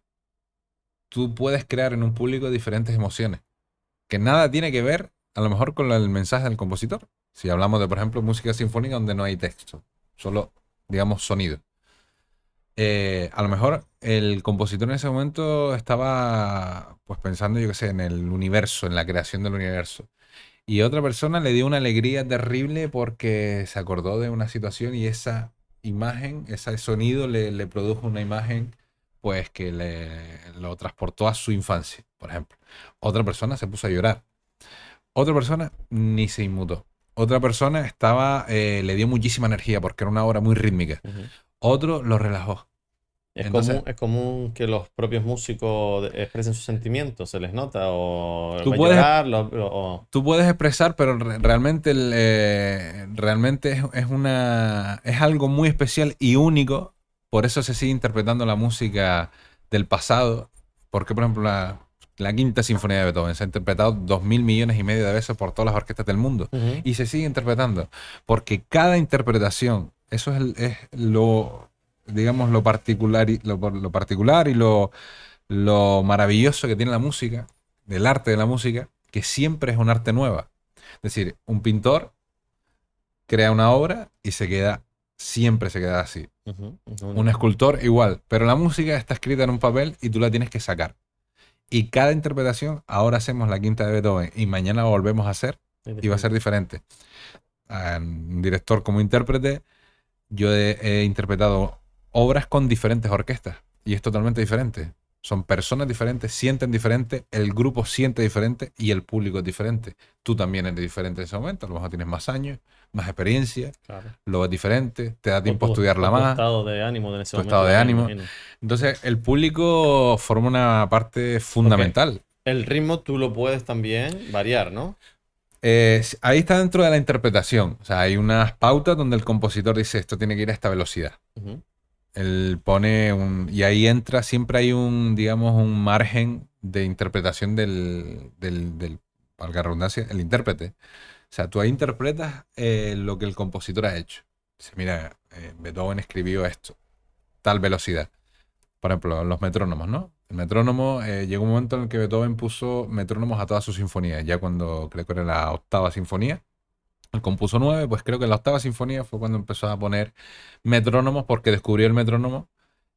tú puedes crear en un público diferentes emociones, que nada tiene que ver a lo mejor con el mensaje del compositor. Si hablamos de, por ejemplo, música sinfónica donde no hay texto, solo, digamos, sonido. Eh, a lo mejor el compositor en ese momento estaba pues pensando, yo qué sé, en el universo, en la creación del universo. Y otra persona le dio una alegría terrible porque se acordó de una situación y esa imagen, ese sonido le, le produjo una imagen pues que le, lo transportó a su infancia, por ejemplo. Otra persona se puso a llorar. Otra persona ni se inmutó. Otra persona estaba, eh, le dio muchísima energía porque era una obra muy rítmica. Otro lo relajó. Es, Entonces- común, es común que los propios músicos expresen sus sentimientos, se les nota, o Tú va a puedes- llorar, lo- o- Tú puedes expresar, pero re- realmente, el, eh, realmente es, es una, es algo muy especial y único. Por eso se sigue interpretando la música del pasado. Porque, por ejemplo, la, la quinta sinfonía de Beethoven se ha interpretado dos mil millones y medio de veces por todas las orquestas del mundo. Ujú. y se sigue interpretando. Porque cada interpretación, eso es, el- es lo, digamos, lo particular y lo, lo particular y lo, lo maravilloso que tiene la música, del arte de la música, que siempre es un arte nueva. Es decir, un pintor crea una obra y se queda, siempre se queda así. Un escultor igual, pero la música está escrita en un papel y tú la tienes que sacar. Y cada interpretación, ahora hacemos la quinta de Beethoven y mañana volvemos a hacer y va a ser diferente. A un director como intérprete, yo he, he interpretado obras con diferentes orquestas y es totalmente diferente. Son personas diferentes, sienten diferente, el grupo siente diferente y el público es diferente. Tú también eres diferente en ese momento, a lo mejor tienes más años, más experiencia, Claro. lo ves diferente, te da tiempo a tu- estudiarla por tu más. estado de ánimo en ese Tu momento, estado de ánimo. Entonces, el público forma una parte fundamental. El ritmo tú lo puedes también variar, ¿no? Eh, ahí está dentro de la interpretación. O sea, hay unas pautas donde el compositor dice esto tiene que ir a esta velocidad. Ujú. Él pone un. Y ahí entra, siempre hay un, digamos, un margen de interpretación del, del, del redundancia, el intérprete. O sea, tú ahí interpretas eh, lo que el compositor ha hecho. Dice, mira, eh, Beethoven escribió esto, tal velocidad. Por ejemplo, los metrónomos, ¿no? El metrónomo, eh, llegó un momento en el que Beethoven puso metrónomos a todas sus sinfonías, ya cuando creo que era la octava sinfonía. Compuso nueve, pues creo que la octava sinfonía fue cuando empezó a poner metrónomos porque descubrió el metrónomo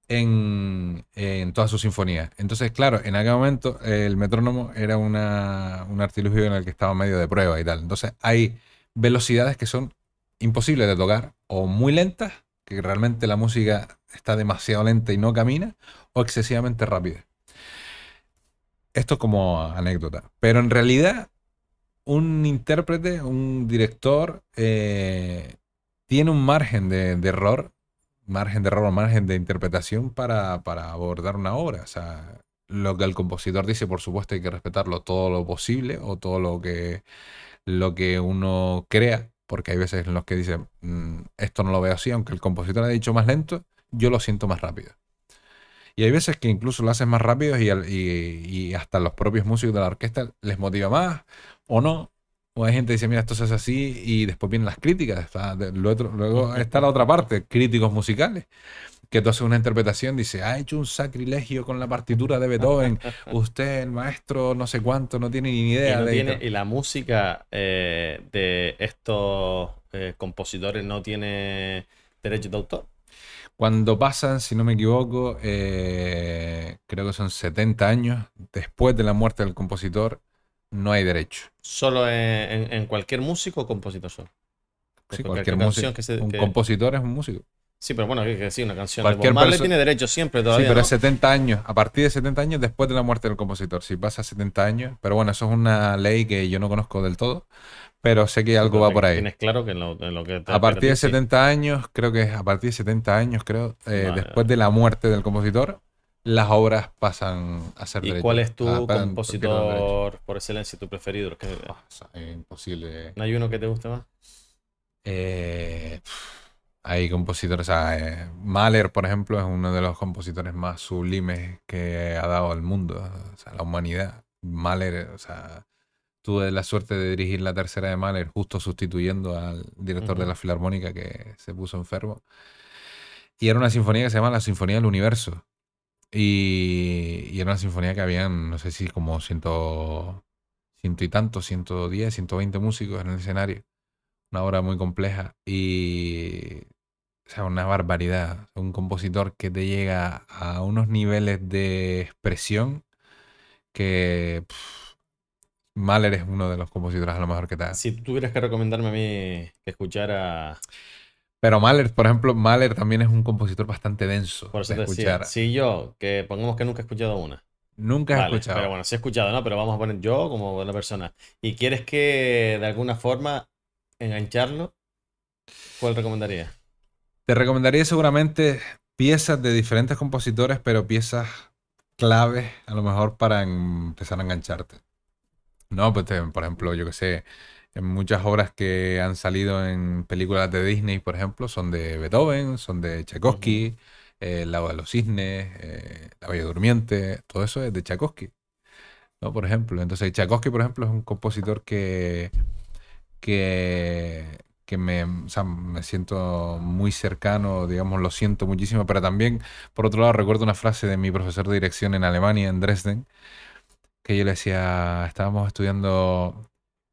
en, todas sus sinfonías. Entonces, claro, en aquel momento el metrónomo era una, un artilugio en el que estaba medio de prueba y tal. Entonces, hay velocidades que son imposibles de tocar o muy lentas, que realmente la música está demasiado lenta y no camina, o excesivamente rápida. Esto como anécdota. Pero en realidad, un intérprete, un director, eh, tiene un margen de, error, margen de error o margen de interpretación para, para abordar una obra. O sea, lo que el compositor dice, por supuesto, hay que respetarlo todo lo posible o todo lo que, lo que uno crea, porque hay veces en los que dicen, "Mm, esto no lo veo así, aunque el compositor ha dicho más lento, yo lo siento más rápido. Y hay veces que incluso lo hacen más rápido y, y- y hasta los propios músicos de la orquesta les motiva más o no. O hay gente que dice, mira, esto se hace así y después vienen las críticas. está- de- lo otro- luego está la otra parte, críticos musicales. Que tú haces una interpretación, dice, ha hecho un sacrilegio con la partitura de Beethoven. Usted, el maestro, no sé cuánto, no tiene ni Y, idea no de... tiene, y la música eh, de estos eh, compositores no tiene derechos de autor. Cuando pasan, si no me equivoco, eh, creo que son 70 años después de la muerte del compositor, no hay derecho. Solo en, en cualquier músico o compositor solo. Sí, cualquier, músico. un compositor es un músico. Sí, pero bueno, que, que sí, una canción Cualquier de Bob tiene derecho siempre todavía. Sí, pero es 70 años, a partir de 70 años después de la muerte del compositor. Si pasa 70 años, pero bueno, eso es una ley que yo no conozco del todo, pero sé que algo va por ahí. Tienes claro que en lo, que A partir de 70 años, creo que es a partir de 70 años, creo, eh, después de la muerte del compositor, las obras pasan a ser ¿Y cuál es tu ah, compositor por excelencia, tu preferido? Ah, es imposible. ¿No hay uno que te guste más? Eh, hay compositores, o sea, eh, Mahler, por ejemplo, es uno de los compositores más sublimes que ha dado al mundo, o sea, la humanidad. Mahler, o sea, tuve la suerte de dirigir la tercera de Mahler justo sustituyendo al director de la Filarmónica que se puso enfermo. Y era una sinfonía que se llama la Sinfonía del Universo. Y, y era una sinfonía que habían, no sé si como ciento, ciento y tantos, 110, 120 músicos en el escenario. Una obra muy compleja. Y o sea, una barbaridad. Un compositor que te llega a unos niveles de expresión que Mahler es uno de los compositores a lo mejor que te Si tuvieras que recomendarme a mí que escuchara... Pero Mahler, por ejemplo, Mahler también es un compositor bastante denso por eso de escuchar. Sí, yo, que pongamos que nunca he escuchado una. Nunca he escuchado. Pero bueno, sí he escuchado, ¿no? Pero vamos a poner yo como buena persona. ¿Y quieres que de alguna forma engancharlo? ¿Cuál recomendaría? Te recomendaría seguramente piezas de diferentes compositores, pero piezas claves a lo mejor para empezar a engancharte. No, pues por ejemplo, yo que sé, en muchas obras que han salido en películas de Disney, por ejemplo, son de Beethoven, son de Tchaikovsky, eh, El lago de los cisnes, eh, La Bella Durmiente, todo eso es de Tchaikovsky. ¿no? Por ejemplo, entonces Tchaikovsky, por ejemplo, es un compositor que, que que me, me siento muy cercano, digamos, lo siento muchísimo, pero también, por otro lado, recuerdo una frase de mi profesor de dirección en Alemania, en Dresden, que yo le decía, estábamos estudiando,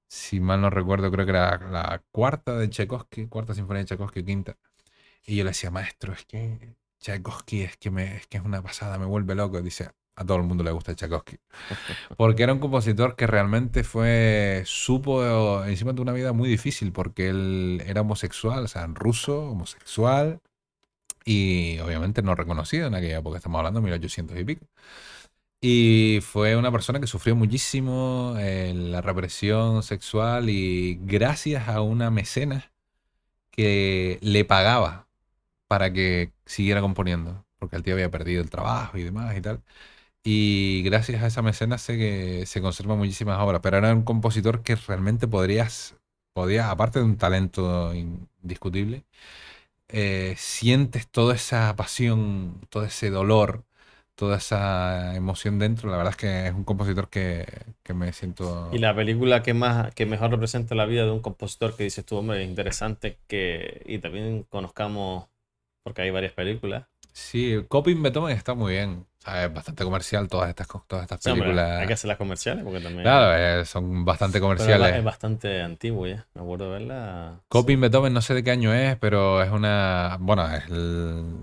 si mal no recuerdo, creo que era la cuarta de Tchaikovsky, cuarta sinfonía de Tchaikovsky, quinta, y yo le decía, maestro, es que Tchaikovsky es que, me, es que es una pasada, me vuelve loco, dice, a todo el mundo le gusta Tchaikovsky. Porque era un compositor que realmente fue, supo encima de una vida muy difícil, porque él era homosexual, o sea, ruso, homosexual, y obviamente no reconocido en aquella época, estamos hablando de 1800 y pico. Y fue una persona que sufrió muchísimo eh, la represión sexual y gracias a una mecena que le pagaba para que siguiera componiendo, porque el tío había perdido el trabajo y demás y tal. Y gracias a esa mecenas sé que se conservan muchísimas obras, pero era un compositor que realmente podrías, podía, aparte de un talento indiscutible, eh, sientes toda esa pasión, todo ese dolor, toda esa emoción dentro. La verdad es que es un compositor que, que me siento... Y la película que, más, que mejor representa la vida de un compositor que dices tú, hombre, es interesante que... Y también conozcamos, porque hay varias películas, Sí, Coping Beethoven está muy bien. Es bastante comercial todas estas, todas estas películas. hay que hacer las comerciales porque también. Claro, eh, son bastante comerciales. es bastante antiguo ya. Me acuerdo de verla. Coping Beethoven no sé de qué año es, pero es una. Bueno, es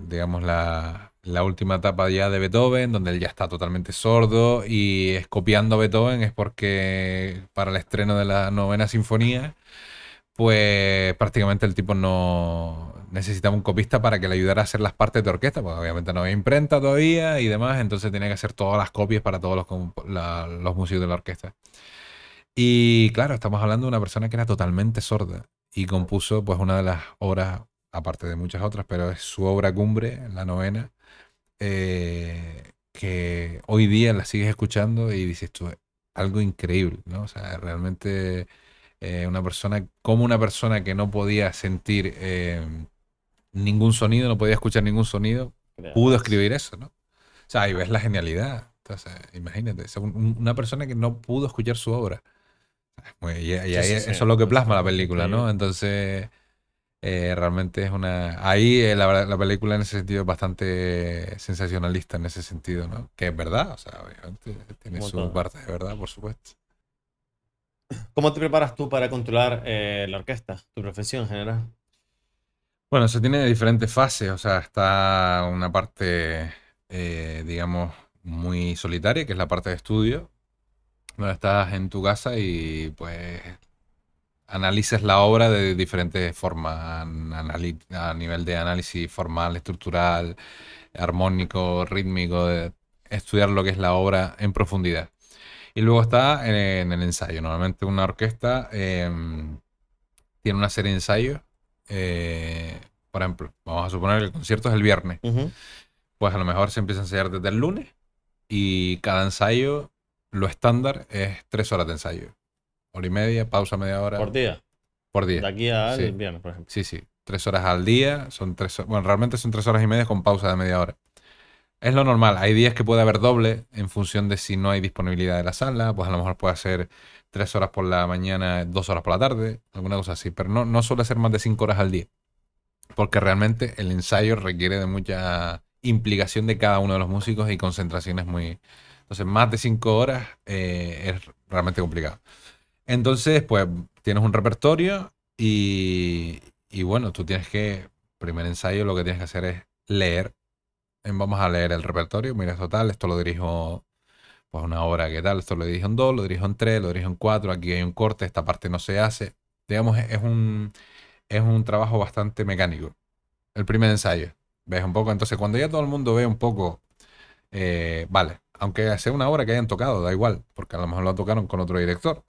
digamos la, la última etapa ya de Beethoven, donde él ya está totalmente sordo y es copiando a Beethoven es porque para el estreno de la novena sinfonía, pues prácticamente el tipo no, necesitaba un copista para que le ayudara a hacer las partes de orquesta, porque obviamente no había imprenta todavía y demás, entonces tenía que hacer todas las copias para todos los, los músicos de la orquesta. Y claro, estamos hablando de una persona que era totalmente sorda y compuso pues una de las obras, aparte de muchas otras, pero es su obra cumbre, la novena, eh, que hoy día la sigues escuchando y dices tú, algo increíble, ¿no? O sea, realmente eh, una persona, como una persona que no podía sentir eh, ningún sonido, no podía escuchar ningún sonido, pudo escribir eso, ¿no? O sea, ahí ves la genialidad. Entonces, imagínate, una persona que no pudo escuchar su obra. Y, eso es lo que plasma la película, ¿no? Entonces, eh, realmente es una... Ahí eh, la, película en ese sentido es bastante sensacionalista en ese sentido, ¿no? Que es verdad, o sea, obviamente tiene su parte de verdad, por supuesto. ¿Cómo te preparas tú para controlar eh, la orquesta, tu profesión en general? Bueno, se tiene diferentes fases, o sea, está una parte, eh, digamos, muy solitaria, que es la parte de estudio, donde estás en tu casa y pues analices la obra de diferentes formas, a nivel de análisis formal, estructural, armónico, rítmico, de estudiar lo que es la obra en profundidad. Y luego está en, el ensayo. Normalmente una orquesta em, tiene una serie de ensayos. Eh, por ejemplo, vamos a suponer que el concierto es el viernes. Pues a lo mejor se empieza a ensayar desde el lunes y cada ensayo, lo estándar es tres horas de ensayo. Hora y media, pausa media hora. ¿Por día? Por día. De aquí al viernes, por ejemplo. Sí, sí. Tres horas al día. Son tres, bueno, realmente son tres horas y media con pausa de media hora. Es lo normal. Hay días que puede haber doble en función de si no hay disponibilidad de la sala. Pues a lo mejor puede ser tres horas por la mañana, dos horas por la tarde, alguna cosa así. Pero no, no suele ser más de cinco horas al día. Porque realmente el ensayo requiere de mucha implicación de cada uno de los músicos y concentraciones muy... Entonces, más de cinco horas eh, es realmente complicado. Entonces, pues tienes un repertorio y, y bueno, tú tienes que, primer ensayo, lo que tienes que hacer es leer. Vamos a leer el repertorio. Mira, esto tal, esto lo dirijo pues una obra que tal, esto lo dirijo en dos, lo dirijo en tres, lo dirijo en cuatro, aquí hay un corte, esta parte no se hace. Digamos, es un, es un trabajo bastante mecánico. El primer ensayo. ¿Ves un poco? Entonces, cuando ya todo el mundo ve un poco, eh, vale, aunque sea una obra que hayan tocado, da igual, porque a lo mejor lo tocaron con otro director.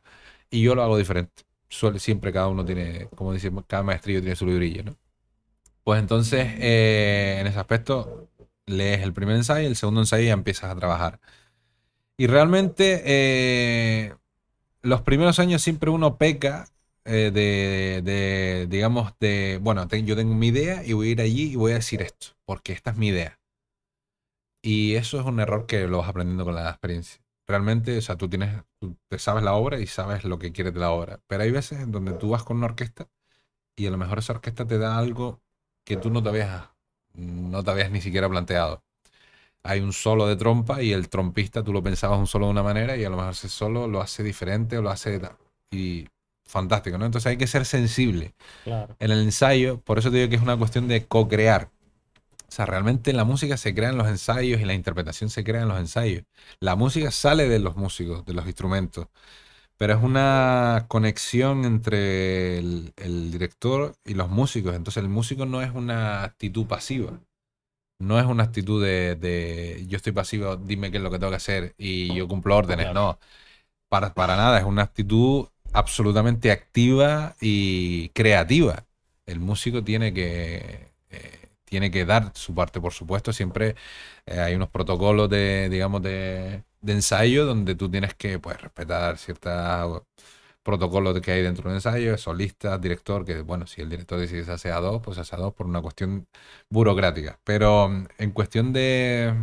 Y yo lo hago diferente. Suele, siempre cada uno tiene, como decimos, cada maestrillo tiene su librillo, ¿no? Pues entonces, eh, en ese aspecto, lees el primer ensayo, el segundo ensayo ya empiezas a trabajar. Y realmente, eh, los primeros años siempre uno peca eh, de, digamos, de, bueno, yo tengo mi idea y voy a ir allí y voy a decir esto, porque esta es mi idea. Y eso es un error que lo vas aprendiendo con la experiencia. Realmente, o sea, tú tienes, tú te sabes la obra y sabes lo que quieres de la obra. Pero hay veces en donde tú vas con una orquesta y a lo mejor esa orquesta te da algo que tú no te habías, no te habías ni siquiera planteado. Hay un solo de trompa y el trompista tú lo pensabas un solo de una manera y a lo mejor ese solo lo hace diferente o lo hace... Y fantástico, ¿no? Entonces hay que ser sensible en el ensayo, por eso te digo que es una cuestión de co-crear. O sea, realmente la música se crea en los ensayos y la interpretación se crea en los ensayos. La música sale de los músicos, de los instrumentos, pero es una conexión entre el, director y los músicos. Entonces el músico no es una actitud pasiva. No es una actitud de, yo estoy pasivo, dime qué es lo que tengo que hacer y yo cumplo órdenes. No, para, para nada, es una actitud absolutamente activa y creativa. El músico tiene que, eh, tiene que dar su parte, por supuesto. Siempre eh, hay unos protocolos de, digamos, de, ensayo donde tú tienes que pues, respetar ciertos protocolos que hay dentro del ensayo, solista, director, que bueno, si el director dice que a dos, pues hace a dos por una cuestión burocrática. Pero mm, en cuestión de,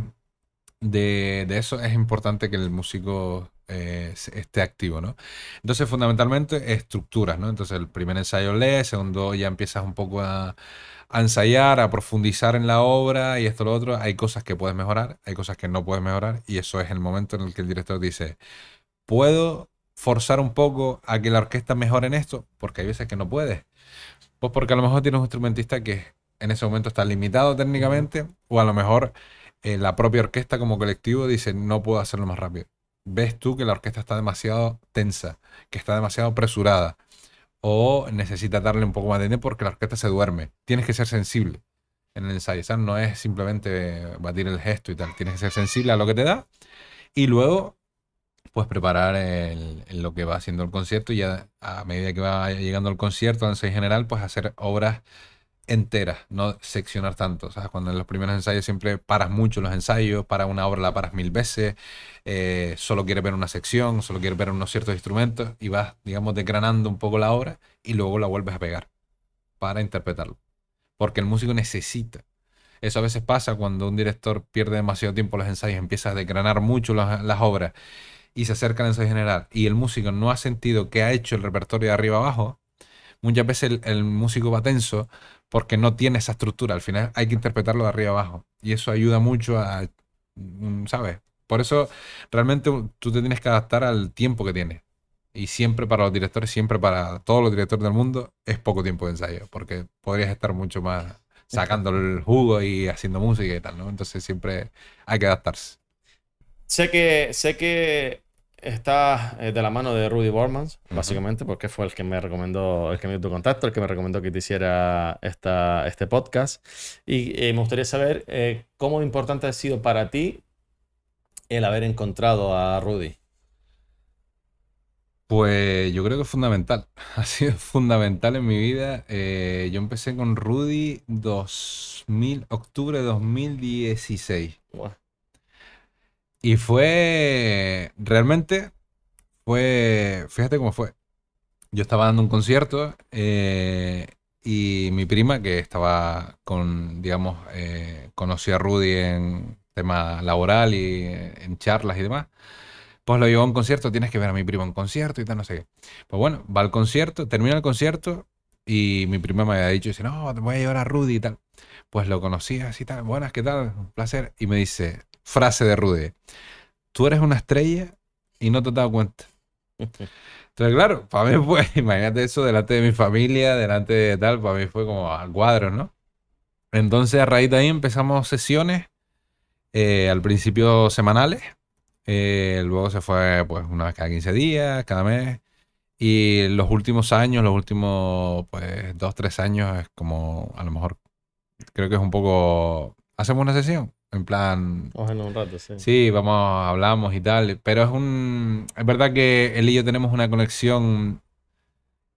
de, de eso es importante que el músico eh, esté activo, ¿no? Entonces, fundamentalmente, estructuras, ¿no? Entonces, el primer ensayo lee, segundo ya empiezas un poco a, ensayar, a profundizar en la obra y esto, lo otro. Hay cosas que puedes mejorar, hay cosas que no puedes mejorar y eso es el momento en el que el director dice, ¿puedo forzar un poco a que la orquesta mejore en esto? Porque hay veces que no puedes. Pues porque a lo mejor tienes un instrumentista que en ese momento está limitado técnicamente o a lo mejor eh, la propia orquesta como colectivo dice, no puedo hacerlo más rápido ves tú que la orquesta está demasiado tensa, que está demasiado apresurada, o necesitas darle un poco más de tiempo porque la orquesta se duerme. Tienes que ser sensible en el ensayo, No es simplemente batir el gesto y tal, tienes que ser sensible a lo que te da y luego pues preparar lo que va haciendo el concierto y ya a medida que va llegando el concierto, el ensayo general, pues hacer obras enteras, no seccionar tanto. O sea, cuando en los primeros ensayos siempre paras mucho los ensayos, para una obra la paras mil veces, eh, solo quieres ver una sección, solo quieres ver unos ciertos instrumentos y vas, digamos, desgranando un poco la obra y luego la vuelves a pegar para interpretarlo. Porque el músico necesita. Eso a veces pasa cuando un director pierde demasiado tiempo los ensayos, empieza a desgranar mucho las, obras y se acerca al ensayo general y el músico no ha sentido que ha hecho el repertorio de arriba abajo, muchas veces el músico va tenso porque no tiene esa estructura. Al final hay que interpretarlo de arriba abajo. Y eso ayuda mucho a, mm, ¿sabes? Por eso realmente tú te tienes que adaptar al tiempo que tienes. Y siempre para los directores, siempre para todos los directores del mundo, es poco tiempo de ensayo, porque podrías estar mucho más sacando el jugo y haciendo música y tal, ¿no? Entonces siempre hay que adaptarse. Sé que, sé que está eh, de la mano de Rudy Bormans, básicamente, porque fue el que me recomendó, el que me dio tu contacto, el que me recomendó que te hiciera esta, este podcast. Y eh, me gustaría saber eh, cómo importante ha sido para ti el haber encontrado a Rudy. Pues yo creo que es fundamental. Ha sido fundamental en mi vida. yo empecé con Rudy 2000, octubre de 2016. Y fue, realmente, fue, fíjate cómo fue. Yo estaba dando un concierto eh, y mi prima, que estaba con, digamos, eh, a Rudy en tema laboral y en charlas y demás, pues lo llevó a un concierto, tienes que ver a mi prima en concierto y tal, no sé qué. Pues bueno, va al concierto, termina el concierto y mi prima me había dicho, dice, no, te voy a llevar a Rudy y tal. Pues lo conocí así tal, buenas, ¿qué tal? Un placer. Y me dice, frase de Rudy. Tú eres una estrella y no te has dado cuenta. Entonces, claro, para mí fue, imagínate eso delante de mi familia, delante de tal, para mí fue como a cuadros, ¿no? Entonces, a raíz de ahí empezamos sesiones, eh, al principio semanales, eh, luego se fue pues una vez cada 15 días, cada mes, y los últimos años, los últimos pues dos, tres años, es como a lo mejor, creo que es un poco, hacemos una sesión, en plan. un rato, sí. Sí, vamos, hablamos y tal. Pero es un. Es verdad que él y yo tenemos una conexión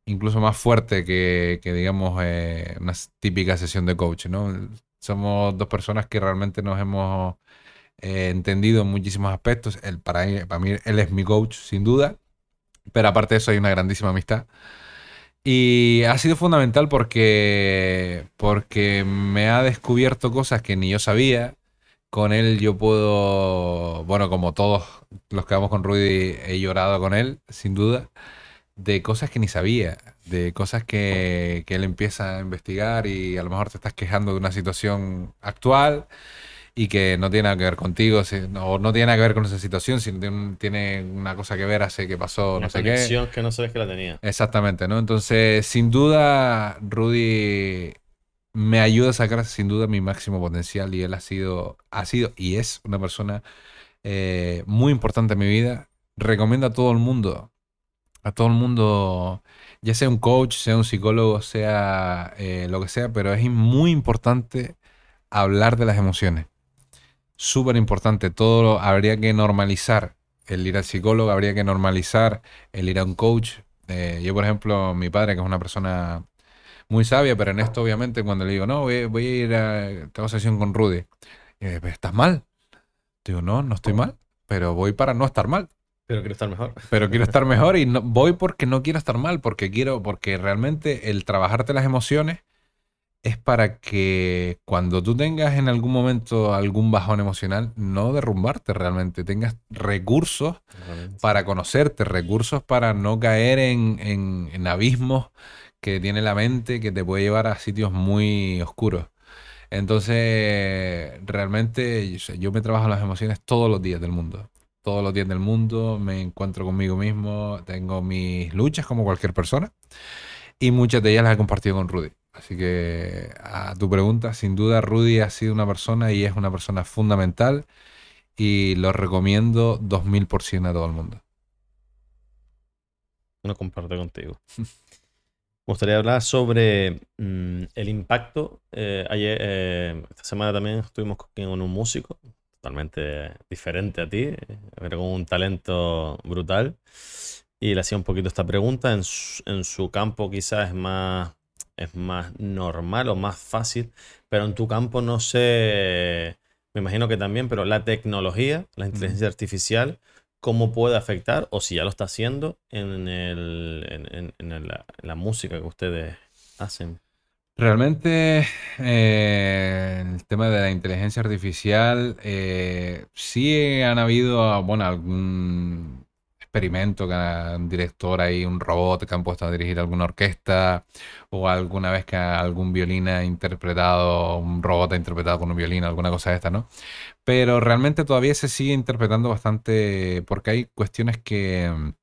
incluso más fuerte que, digamos, eh, una típica sesión de coach, ¿no? Somos dos personas que realmente nos hemos eh, entendido en muchísimos aspectos. Él, para, para mí, él es mi coach, sin duda. Pero aparte de eso, hay una grandísima amistad. Y ha sido fundamental porque, porque me ha descubierto cosas que ni yo sabía con él yo puedo, bueno, como todos los que vamos con Rudy, he llorado con él, sin duda, de cosas que ni sabía, de cosas que, él empieza a investigar y a lo mejor te estás quejando de una situación actual y que no tiene nada que ver contigo, o no tiene nada que ver con esa situación, sino tiene una cosa que ver hace que pasó, no sé qué. que no sabes que la tenía. Exactamente, ¿no? Entonces, sin duda, Rudy me ayuda a sacar sin duda mi máximo potencial y él ha sido, ha sido y es una persona eh, muy importante en mi vida. Recomiendo a todo el mundo, a todo el mundo, ya sea un coach, sea un psicólogo, sea eh, lo que sea, pero es muy importante hablar de las emociones. Súper importante, todo habría que normalizar el ir al psicólogo, habría que normalizar el ir a un coach. Eh, yo, por ejemplo, mi padre, que es una persona muy sabia, pero en esto obviamente cuando le digo, no, voy, a ir a, tengo sesión con Rudy, ¿estás mal? Digo, no, no estoy mal, pero voy para no estar mal. Pero quiero estar mejor. Pero quiero estar mejor y no, voy porque no quiero estar mal, porque quiero, porque realmente el trabajarte las emociones es para que cuando tú tengas en algún momento algún bajón emocional, no derrumbarte realmente, tengas recursos para conocerte, recursos para no caer en, en, en abismos que tiene la mente que te puede llevar a sitios muy oscuros. Entonces, realmente yo me trabajo las emociones todos los días del mundo. Todos los días del mundo me encuentro conmigo mismo, tengo mis luchas como cualquier persona y muchas de ellas las he compartido con Rudy. Así que a tu pregunta, sin duda Rudy ha sido una persona y es una persona fundamental y lo recomiendo 2000% a todo el mundo. No comparto contigo. Me gustaría hablar sobre mm, el impacto. Eh, ayer, eh, esta semana también estuvimos con un músico totalmente diferente a ti, pero con un talento brutal. Y le hacía un poquito esta pregunta. En su, campo quizás es más, es más normal o más fácil, pero en tu campo no sé, me imagino que también, pero la tecnología, la inteligencia artificial, cómo puede afectar, o si ya lo está haciendo, en, el, en, la, música que ustedes hacen. Realmente eh, el tema de la inteligencia artificial, eh, sí han habido, bueno, algún experimento que un director ahí, un robot que han puesto a dirigir alguna orquesta, o alguna vez que algún violín ha interpretado, un robot ha interpretado con un violín, alguna cosa de esta, ¿no? Pero realmente todavía se sigue interpretando bastante porque hay cuestiones que,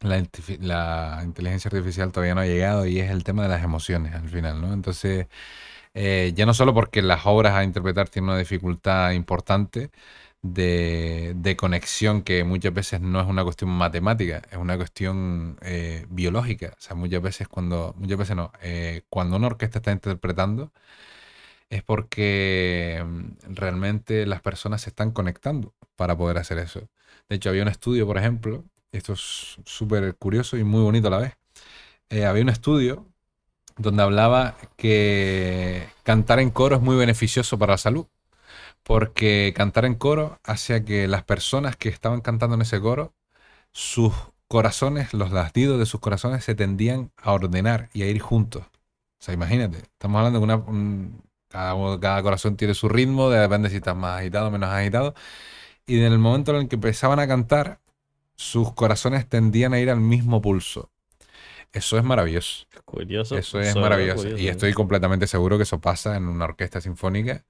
la, inteligencia artificial todavía no ha llegado y es el tema de las emociones al final, ¿no? Entonces, eh, ya no solo porque las obras a interpretar tienen una dificultad importante de, conexión que muchas veces no es una cuestión matemática, es una cuestión eh, biológica. O sea, muchas veces cuando, muchas veces no, eh, cuando una orquesta está interpretando es porque mm, realmente las personas se están conectando para poder hacer eso. De hecho, había un estudio, por ejemplo, esto es súper curioso y muy bonito a la vez. Eh, había un estudio donde hablaba que cantar en coro es muy beneficioso para la salud, porque cantar en coro hace que las personas que estaban cantando en ese coro, sus corazones, los latidos de sus corazones se tendían a ordenar y a ir juntos. O sea, imagínate, estamos hablando de una... cada, cada corazón tiene su ritmo, depende si estás más agitado o menos agitado. Y en el momento en el que empezaban a cantar, sus corazones tendían a ir al mismo pulso. Eso es maravilloso. Curioso. Eso es maravilloso. y estoy completamente seguro que eso pasa en una orquesta sinfónica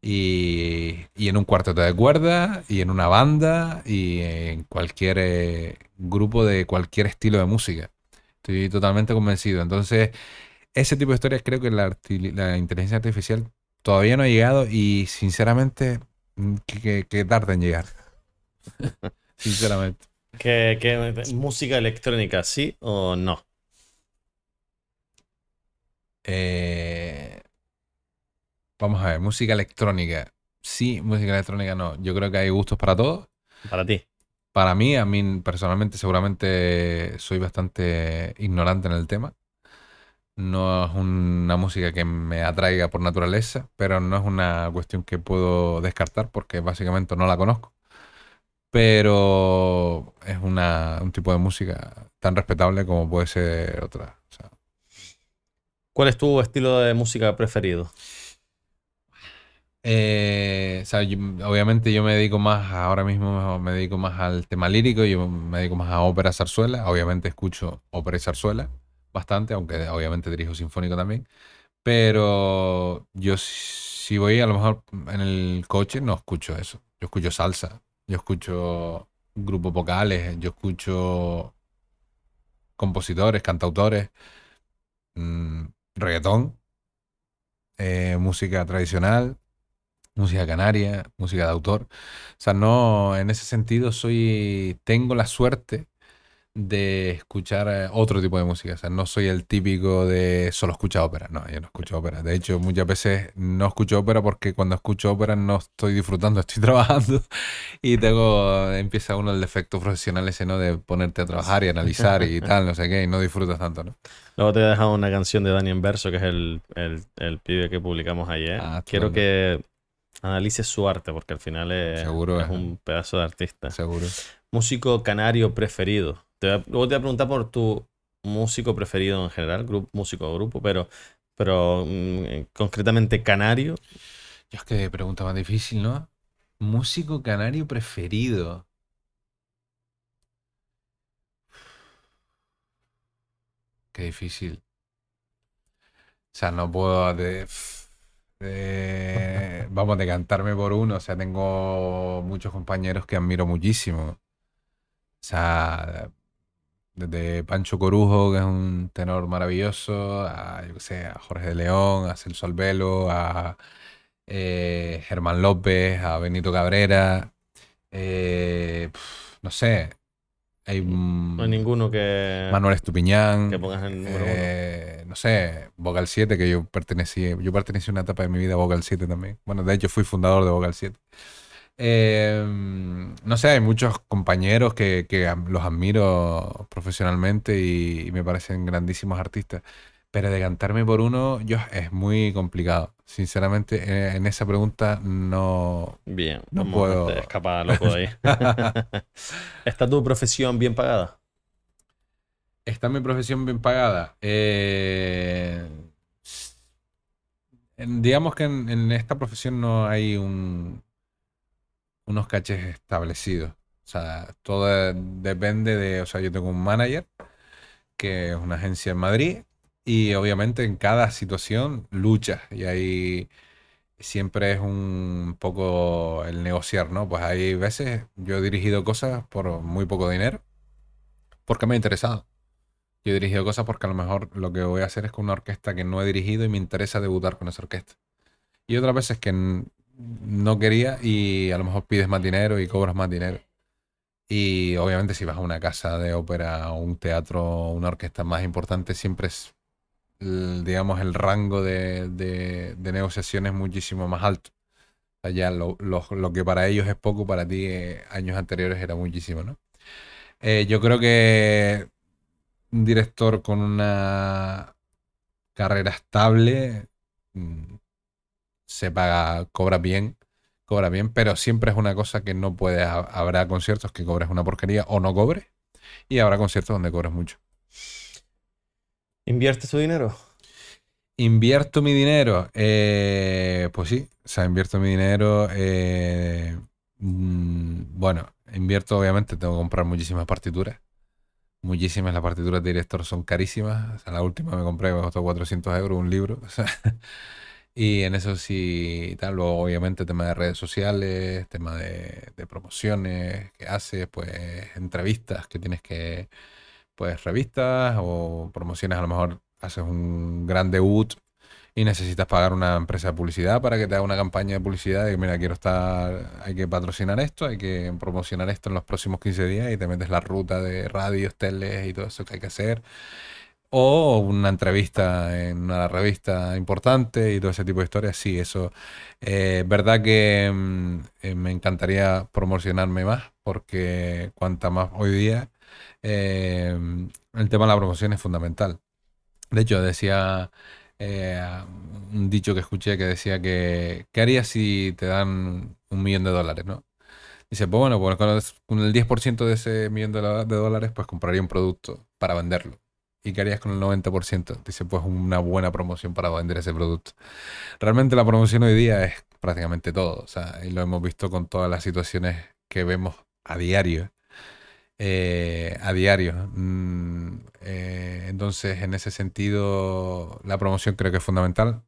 y, en un cuarteto de cuerda y en una banda y en cualquier eh, grupo de cualquier estilo de música. Estoy totalmente convencido. Entonces, ese tipo de historias creo que la, inteligencia artificial todavía no ha llegado y sinceramente mm, que, que tarda en llegar. sinceramente. ¿Qué, música electrónica, sí o no? Eh, vamos a ver, música electrónica. Sí, música electrónica no. Yo creo que hay gustos para todos. Para ti. Para mí, a mí personalmente seguramente soy bastante ignorante en el tema. No es una música que me atraiga por naturaleza, pero no es una cuestión que puedo descartar porque básicamente no la conozco pero es una, un tipo de música tan respetable como puede ser otra. ¿Cuál es tu estilo de música preferido? Eh, obviamente yo me dedico más, ahora mismo me dedico más al tema lírico, yo me dedico más a ópera zarzuela, obviamente escucho ópera y zarzuela bastante, aunque obviamente dirijo sinfónico también, pero yo si voy a lo mejor en el coche no escucho eso, yo escucho salsa, yo escucho grupos vocales, yo escucho compositores, cantautores, mm, reggaetón, eh, música tradicional, música canaria, música de autor. O sea, no, en ese sentido soy, tengo la suerte de escuchar eh, otro tipo de música. O sea, no soy el típico de solo escuchar ópera. No, yo no escucho ópera. De hecho, muchas veces no escucho ópera porque cuando escucho ópera no estoy disfrutando, estoy trabajando. Y tengo, empieza uno el defecto profesional ese, ¿no? De ponerte a trabajar y analizar y tal, no sé qué, y no disfrutas tanto, ¿no? Luego te he dejado una canción de Dani Verso, que es el, el, pibe que publicamos ayer. Ah, Quiero que analices su arte, porque al final es, es un pedazo de artista. Seguro. Músico canario preferido luego te voy a preguntar por tu músico preferido en general, grupo, músico o grupo, pero, pero mm, concretamente canario. Yo es que pregunta más difícil, ¿no? Músico canario preferido. Qué difícil. O sea, no puedo de, vamos a decantarme por uno. O sea, tengo muchos compañeros que admiro muchísimo. O sea, desde Pancho Corujo, que es un tenor maravilloso, a, yo sé, a Jorge de León, a Celso Albelo, a eh, Germán López, a Benito Cabrera. Eh, no sé. Hay, no hay ninguno que. Manuel Estupiñán. Que pongas el número eh, No sé, Vocal 7, que yo pertenecí. Yo pertenecí a una etapa de mi vida a Vocal 7 también. Bueno, de hecho fui fundador de Vocal 7. Em, no sé, hay muchos compañeros que, los admiro profesionalmente y, me parecen grandísimos artistas. Pero decantarme por uno yo, es muy complicado. Sinceramente, eh, en, esa pregunta no, Bien, no puedo escapar loco de ahí. ¿Está tu profesión bien pagada? ¿Está mi profesión bien pagada? Eh, digamos que en esta profesión no hay un, unos caches establecidos. O sea, todo depende de, o sea, yo tengo un manager que es una agencia en Madrid y obviamente en cada situación lucha y ahí siempre es un poco el negociar, ¿no? Pues hay veces yo he dirigido cosas por muy poco dinero, porque me ha interesado. Yo he dirigido cosas porque a lo mejor lo que voy a hacer es con una orquesta que no he dirigido y me interesa debutar con esa orquesta. Y otras veces que no quería y a lo mejor pides más dinero y cobras más dinero. Y obviamente si vas a una casa de ópera o un teatro una orquesta más importante, siempre es, digamos, el rango de, de, negociación muchísimo más alto. O sea, lo, lo, que para ellos es poco, para ti eh, años anteriores era muchísimo, ¿no? Eh, yo creo que un director con una carrera estable mm, se paga, cobra bien, cobra bien, pero siempre es una cosa que no puedes. Habrá conciertos que cobres una porquería o no cobres, y habrá conciertos donde cobres mucho. ¿Invierte su dinero? ¿Invierto mi dinero? Eh, pues sí, o sea, invierto mi dinero. Eh, mm, bueno, invierto, obviamente, tengo que comprar muchísimas partituras. Muchísimas, las partituras de director son carísimas. O sea, la última me compré, me costó 400 euros un libro. O y en eso sí, tal, luego obviamente tema de redes sociales, tema de, promociones que haces, pues entrevistas que tienes que, pues revistas o promociones, a lo mejor haces un gran debut y necesitas pagar una empresa de publicidad para que te haga una campaña de publicidad de mira, quiero estar, hay que patrocinar esto, hay que promocionar esto en los próximos 15 días y te metes la ruta de radios, teles y todo eso que hay que hacer o una entrevista en una revista importante y todo ese tipo de historias, sí, eso. es eh, verdad que mm, eh, me encantaría promocionarme más, porque cuanta más hoy día, eh, el tema de la promoción es fundamental. De hecho, decía un dicho que escuché que decía que, ¿qué harías si te dan un millón de dólares, no? Dice, pues bueno, pues con el 10% de ese millón de dólares, pues compraría un producto para venderlo. ¿Y qué harías con el 90%? Dice, pues una buena promoción para vender ese producto. Realmente la promoción hoy día es prácticamente todo. O sea, y lo hemos visto con todas las situaciones que vemos a diario. Eh, a diario. Mm, eh, entonces, en ese sentido, la promoción creo que es fundamental.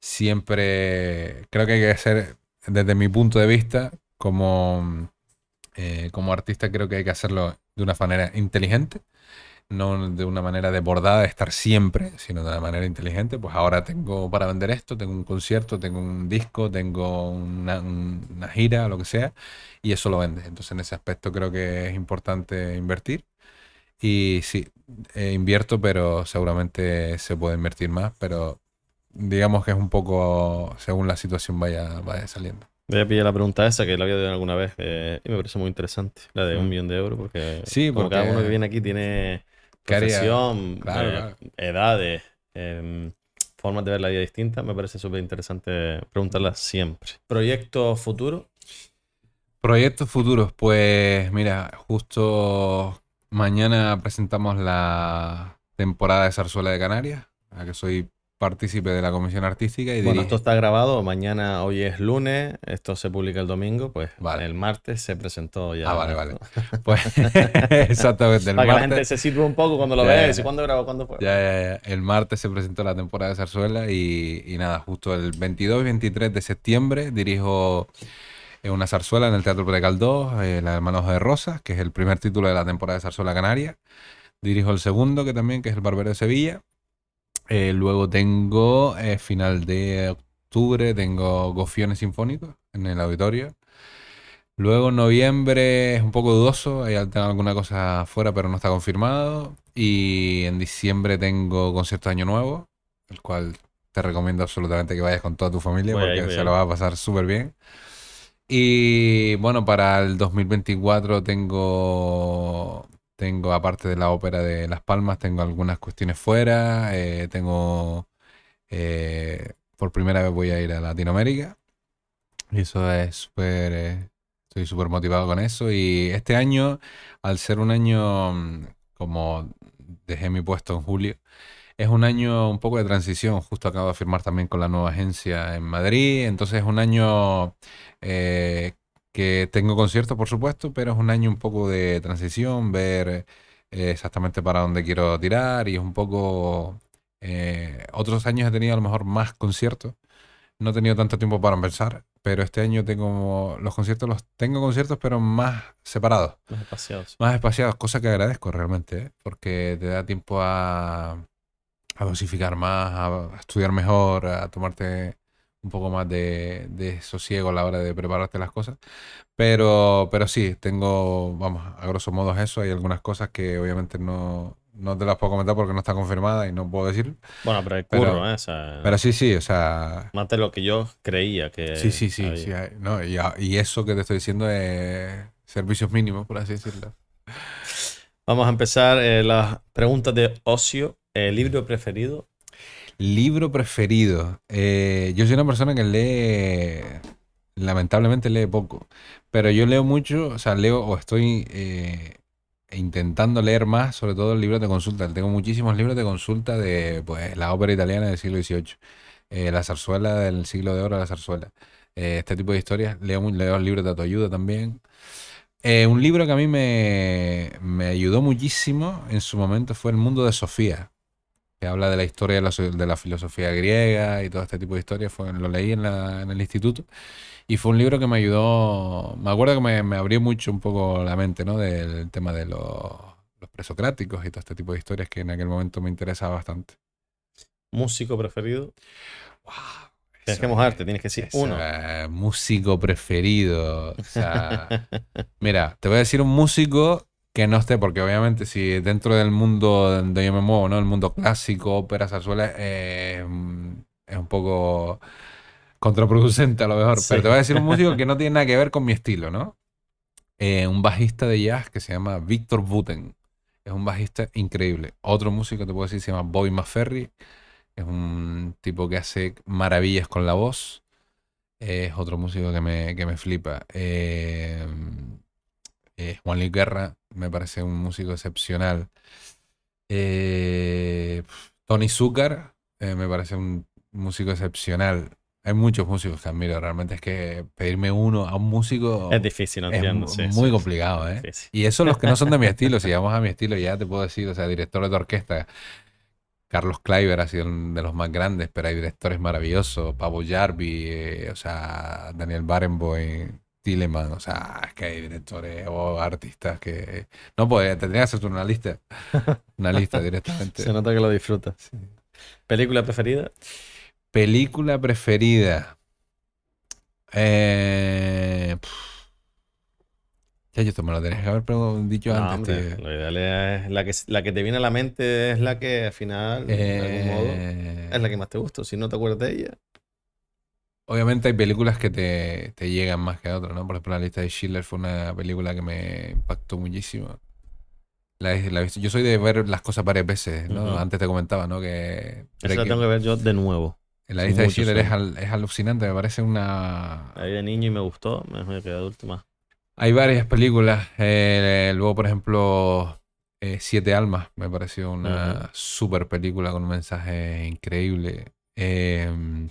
Siempre creo que hay que hacer, desde mi punto de vista, como, eh, como artista, creo que hay que hacerlo de una manera inteligente no de una manera desbordada de estar siempre, sino de una manera inteligente. Pues ahora tengo para vender esto, tengo un concierto, tengo un disco, tengo una, gira, lo que sea, y eso lo vende. Entonces en ese aspecto creo que es importante invertir. Y sí, eh, invierto, pero seguramente se puede invertir más, pero digamos que es un poco según la situación vaya, vaya saliendo. Voy a pillar la pregunta esa que la había dado alguna vez eh, y me parece muy interesante, la de un mm. millón de euros, porque, sí, porque cada uno que viene aquí tiene profesión, eh, edades, em, formas de ver la vida distintas, me parece súper interesante preguntarlas siempre. ¿Proyectos futuros? Proyectos futuros, pues mira, justo mañana presentamos la temporada de Zarzuela de Canarias, a que soy partícipe de la comisión artística. Y bueno, esto está grabado, mañana, hoy es lunes, esto se publica el domingo, pues el martes se presentó ya. Ah, vale, vale. Pues exactamente. El Para que la gente se sirve un poco cuando lo ve, y cuándo grabó, cuándo fue. Ya, ya, ya. El martes se presentó la temporada de Zarzuela y, y nada, justo el 22 y 23 de septiembre dirijo eh, una zarzuela en el Teatro Precaldó, eh, La Hermanos de Rosas, que es el primer título de la temporada de Zarzuela Canaria. Dirijo el segundo, que también, que es El Barbero de Sevilla. Eh, luego tengo, eh, final de octubre, tengo Gofiones Sinfónicos en el auditorio. Luego en noviembre es un poco dudoso, hay alguna cosa afuera, pero no está confirmado. Y en diciembre tengo concierto de Año Nuevo, el cual te recomiendo absolutamente que vayas con toda tu familia porque se lo va a pasar súper bien. Y bueno, para el 2024 tengo tengo, aparte de la ópera de Las Palmas, tengo algunas cuestiones fuera. Eh, tengo, eh, por primera vez voy a ir a Latinoamérica. Y eso es súper, eh, estoy súper motivado con eso. Y este año, al ser un año, mm, como dejé mi puesto en julio, es un año un poco de transición. Justo acabo de firmar también con la nueva agencia en Madrid. Entonces es un año que tengo conciertos, por supuesto, pero es un año un poco de transición, ver eh, exactamente para dónde quiero tirar y es un poco... Eh, otros años he tenido a lo mejor más conciertos, no he tenido tanto tiempo para pensar, pero este año tengo los conciertos, los tengo conciertos, pero más separados, Más espaciados. más espaciados, cosa que agradezco realmente, ¿eh? porque te da tiempo a, a dosificar más, a estudiar mejor, a tomarte un poco más de, de sosiego a la hora de prepararte las cosas. Pero, pero sí, tengo, vamos, a grosso modo es eso. Hay algunas cosas que obviamente no, no te las puedo comentar porque no está confirmada y no puedo decir. Bueno, pero hay Pero- curro, ¿eh? O sea, Pero sí, sí, o sea, más de lo que yo creía que sí, sí, sí, sí, hay- no, y, a- y eso que te estoy diciendo es servicios mínimos, por así decirlo. Vamos a empezar eh, las preguntas de ocio. Eh, ¿Libro preferido? Libro preferido. Eh, yo soy una persona que lee, lamentablemente lee poco, pero yo leo mucho, o sea, leo o estoy eh, intentando leer más, sobre todo libros de consulta. Tengo muchísimos libros de consulta de pues, la ópera italiana del siglo XVIII, eh, la zarzuela del siglo de oro, la zarzuela. Este tipo de historias. Leo, leo libros de autoayuda también. Un libro que a mí me, me ayudó muchísimo en su momento fue El mundo de Sofía que habla de la historia de la, de la filosofía griega y todo este tipo de historias. Fue, lo leí en, la- en el instituto y fue un libro que me ayudó, me acuerdo que me, me abrió mucho un poco la mente, ¿no? Del tema de los, los presocráticos y todo este tipo de historias que en aquel momento me interesaba bastante. ¿Músico preferido? Wow, Tienes que mojarte, tienes que decir eso uno. músico preferido. O sea, mira, te voy a decir un músico que no esté, porque obviamente si dentro del mundo donde yo me muevo, ¿no? El mundo clásico, ópera, zarzuela, eh, es un poco contraproducente a lo mejor. Sí. Pero te voy a decir un músico que no tiene nada que ver con mi estilo, ¿no? Eh, un bajista de jazz que se llama Víctor Buten. Es un bajista increíble. Otro músico te puedo decir se llama Bobby McFerry. Es un tipo que hace maravillas con la voz. Es otro músico que me, que me flipa. Eh, eh, Juan Luis Guerra me parece un músico excepcional. Eh, Tony Zucker eh, me parece un músico excepcional. Hay muchos músicos que admiro. Realmente es que pedirme uno a un músico Es difícil, no es entiendo. sí, muy sí, complicado, sí, ¿eh? Y eso los que no son de mi estilo, si vamos a mi estilo, ya te puedo decir, o sea, director de orquesta, Carlos Kleiber ha sido uno de los más grandes, pero hay directores maravillosos, Pavo Jarvi, eh, o sea, Daniel Barenboim, Tilleman, o sea, es que hay directores o artistas que... No, pues tendría que hacerte una lista, una lista directamente. Se nota que lo disfrutas. ¿Película preferida? Película preferida. Eh... Ya, yo esto me lo tenías que haber dicho No, antes, hombre, lo ideal es la que, la que te viene a la mente es la que al final, de algún modo, Eh, es la que más te gusta. Si no te acuerdas de ella, Obviamente hay películas que te, te llegan más que otras, ¿no? Por ejemplo, la lista de Schiller fue una película que me impactó muchísimo. La, la Yo soy de ver las cosas varias veces, ¿no? Antes te comentaba, ¿no? Que esa la tengo que ver yo de nuevo. la lista de Schiller es, al- es alucinante, me parece una... La vi de niño y me gustó, mejor que de adulto más. Hay varias películas. eh, luego, por ejemplo, eh, Siete Almas me pareció una super película con un mensaje increíble. Eh,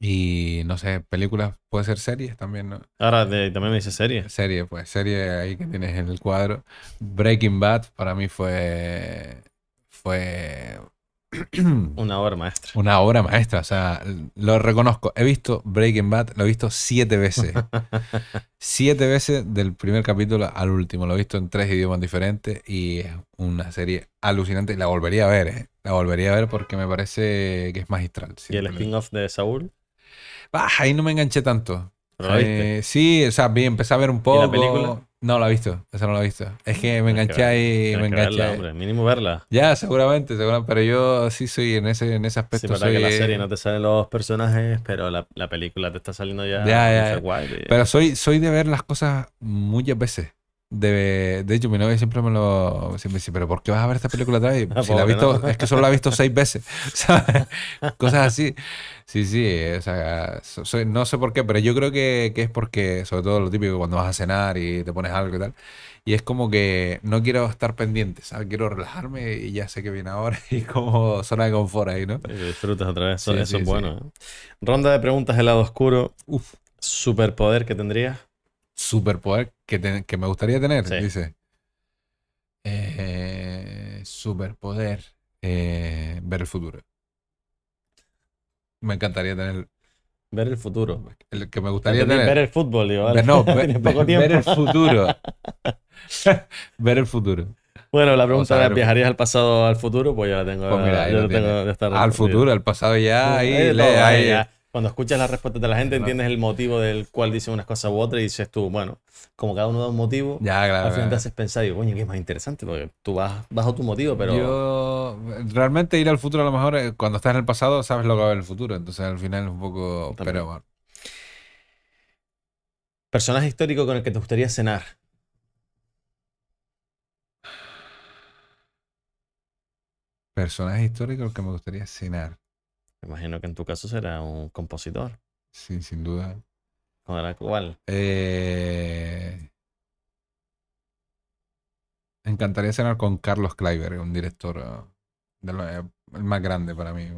y no sé, películas, puede ser series también, ¿no? Ahora de- también me dice serie. Serie, pues serie ahí que tienes en el cuadro. Breaking Bad para mí fue fue Una obra maestra. una obra maestra, o sea, lo reconozco. He visto Breaking Bad, lo he visto siete veces. Siete veces del primer capítulo al último. Lo he visto en tres idiomas diferentes y es una serie alucinante. Y la volvería a ver, ¿eh? La volvería a ver porque me parece que es magistral. Y el spin-off de Saúl. Ah, ahí no me enganché tanto. ¿Pero la viste? Eh, sí, o sea, vi, empecé a ver un poco. la película? No la he visto, esa no la he visto. Es que me que enganché ahí, me que enganché. verla, hombre. Mínimo verla. Ya, seguramente, seguramente, pero yo sí soy en ese, en ese Sí, aspecto. es verdad que soy, la eh, serie no te salen los personajes, pero la, la película te está saliendo ya. Ya, ya. "Guay, Pero soy, soy de ver las cosas muchas veces. De, de hecho, mi novia siempre me lo siempre me dice, pero ¿por qué vas a ver esta película otra vez? Si la visto, ¿no? es que solo la he visto seis veces. ¿sabes? Cosas así. Sí, sí, o sea, so- no sé por qué, pero yo creo que, que es porque, sobre todo lo típico, cuando vas a cenar y te pones algo y tal, y es como que no quiero estar pendiente, ¿sabes? Quiero relajarme y ya sé que viene ahora y como zona de confort ahí, ¿no? Y disfrutas otra vez. Eso, Sí, eso sí, es sí. bueno. ¿eh? Ronda de preguntas del lado oscuro. Uf. Superpoder que tendrías. Superpoder que, te- que me gustaría tener, Sí. dice. Eh, superpoder. eh, ver el futuro. Me encantaría tener. Ver el futuro. El que me gustaría Entendí, tener. Ver el fútbol, digo, vale. No, ver, Tienes poco ver- tiempo. ver el futuro. ver el futuro. Bueno, la pregunta era. ¿viajarías al pasado o al futuro? Pues ya la tengo. Pues mira, lo lo tengo ya está Al futuro, al pasado ya. De todo, ahí. ahí ya. Cuando escuchas las respuestas de la gente, entiendes el motivo del cual dicen unas cosas u otras y dices tú, bueno, como cada uno da un motivo, Ya, claro. al final te haces pensar, digo, coño, que es más interesante, porque tú vas bajo tu motivo, pero Yo realmente ir al futuro a lo mejor eh, cuando estás en el pasado sabes lo que va a haber en el futuro, entonces al final es un poco... También. Pero bueno, personaje histórico con el que te gustaría cenar. personaje histórico al que me gustaría cenar, imagino que en tu caso será un compositor. sí, sin duda. ¿Con la cual? Eh, Me encantaría cenar con Carlos Kleiber, un director eh, de lo- eh, el más grande para mí.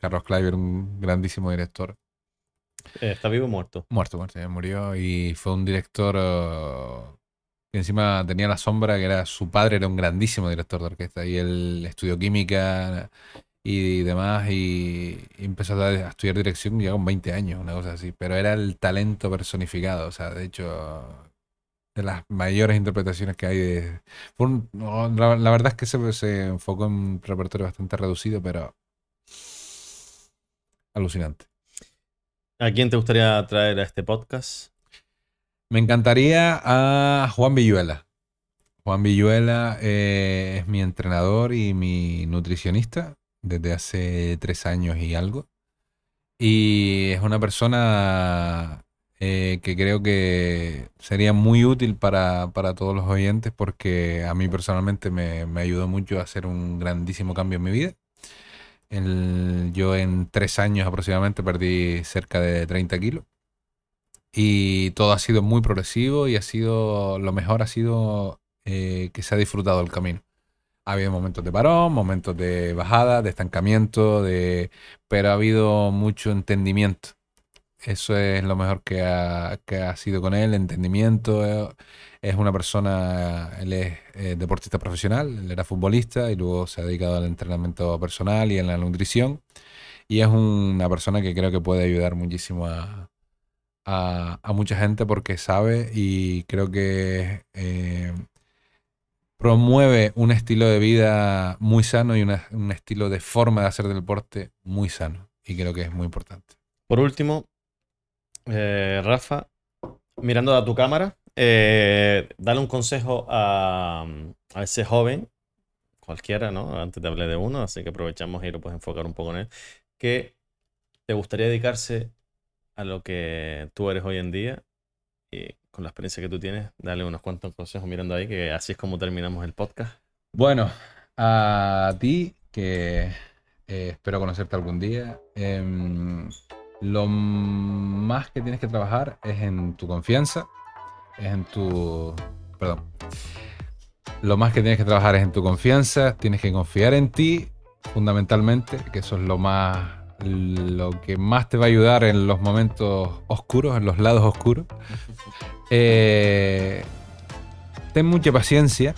Carlos Kleiber, un grandísimo director. Eh, ¿Está vivo o muerto? Muerto, muerto, ya murió y fue un director que encima tenía la sombra que era su padre era un grandísimo director de orquesta y él estudió química y demás y, y empezó a, a estudiar dirección ya con 20 años, una cosa así, pero era el talento personificado, o sea, de hecho de las mayores interpretaciones que hay de... fue un- no, la, la verdad es que se, se enfocó en un repertorio bastante reducido, pero alucinante. ¿A quién te gustaría traer a este podcast? Me encantaría a Juan Villuela. Juan Villuela eh, es mi entrenador y mi nutricionista desde hace tres años y algo. Y es una persona eh, que creo que sería muy útil para, para todos los oyentes porque a mí personalmente me, me ayudó mucho a hacer un grandísimo cambio en mi vida. Yo en tres años aproximadamente perdí cerca de 30 kilos. Y todo ha sido muy progresivo y ha sido, lo mejor ha sido eh, que se ha disfrutado el camino. Ha habido momentos de parón, momentos de bajada, de estancamiento, de, pero ha habido mucho entendimiento. Eso es lo mejor que ha, que ha sido con él, entendimiento. eh, Es una persona, él es eh, deportista profesional, él era futbolista y luego se ha dedicado al entrenamiento personal y en la nutrición. Y es una persona que creo que puede ayudar muchísimo a, a, a mucha gente porque sabe y creo que eh, promueve un estilo de vida muy sano y un estilo de forma de hacer deporte muy sano. Y creo que es muy importante. Por último, eh, Rafa, mirando a tu cámara, eh, dale un consejo a, a ese joven, cualquiera, ¿no? Antes te hablé de uno, así que aprovechamos y lo puedes enfocar un poco en él, que te gustaría dedicarse a lo que tú eres hoy en día con la experiencia que tú tienes, dale unos cuantos consejos mirando ahí, que así es como terminamos el podcast. Bueno, a ti, que eh, espero conocerte algún día, em, lo más que tienes que trabajar es en tu confianza, es en tu... Perdón. Lo más que tienes que trabajar es en tu confianza, tienes que confiar en ti, fundamentalmente, que eso es lo más... lo que más te va a ayudar en los momentos oscuros, en los lados oscuros. Eh, ten mucha paciencia,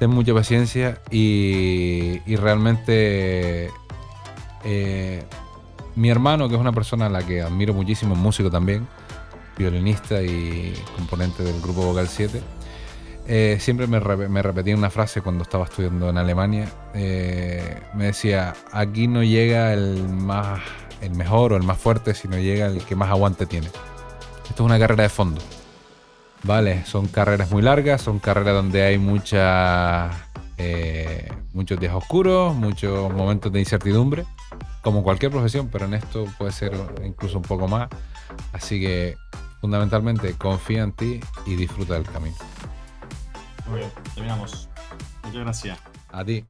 ten mucha paciencia y, y realmente eh, mi hermano, que es una persona a la que admiro muchísimo, músico también, violinista y componente del grupo Vocal 7, eh, siempre me, re- repetía una frase cuando estaba estudiando en Alemania. eh, me decía, aquí no llega el más el mejor o el más fuerte, sino llega el que más aguante tiene. Esto es una carrera de fondo. Vale, son carreras muy largas, son carreras donde hay eh, muchos días oscuros, muchos momentos de incertidumbre, como cualquier profesión, pero en esto puede ser incluso un poco más. Así que fundamentalmente confía en ti y disfruta del camino. Muy bien, terminamos. Muchas gracias. A ti.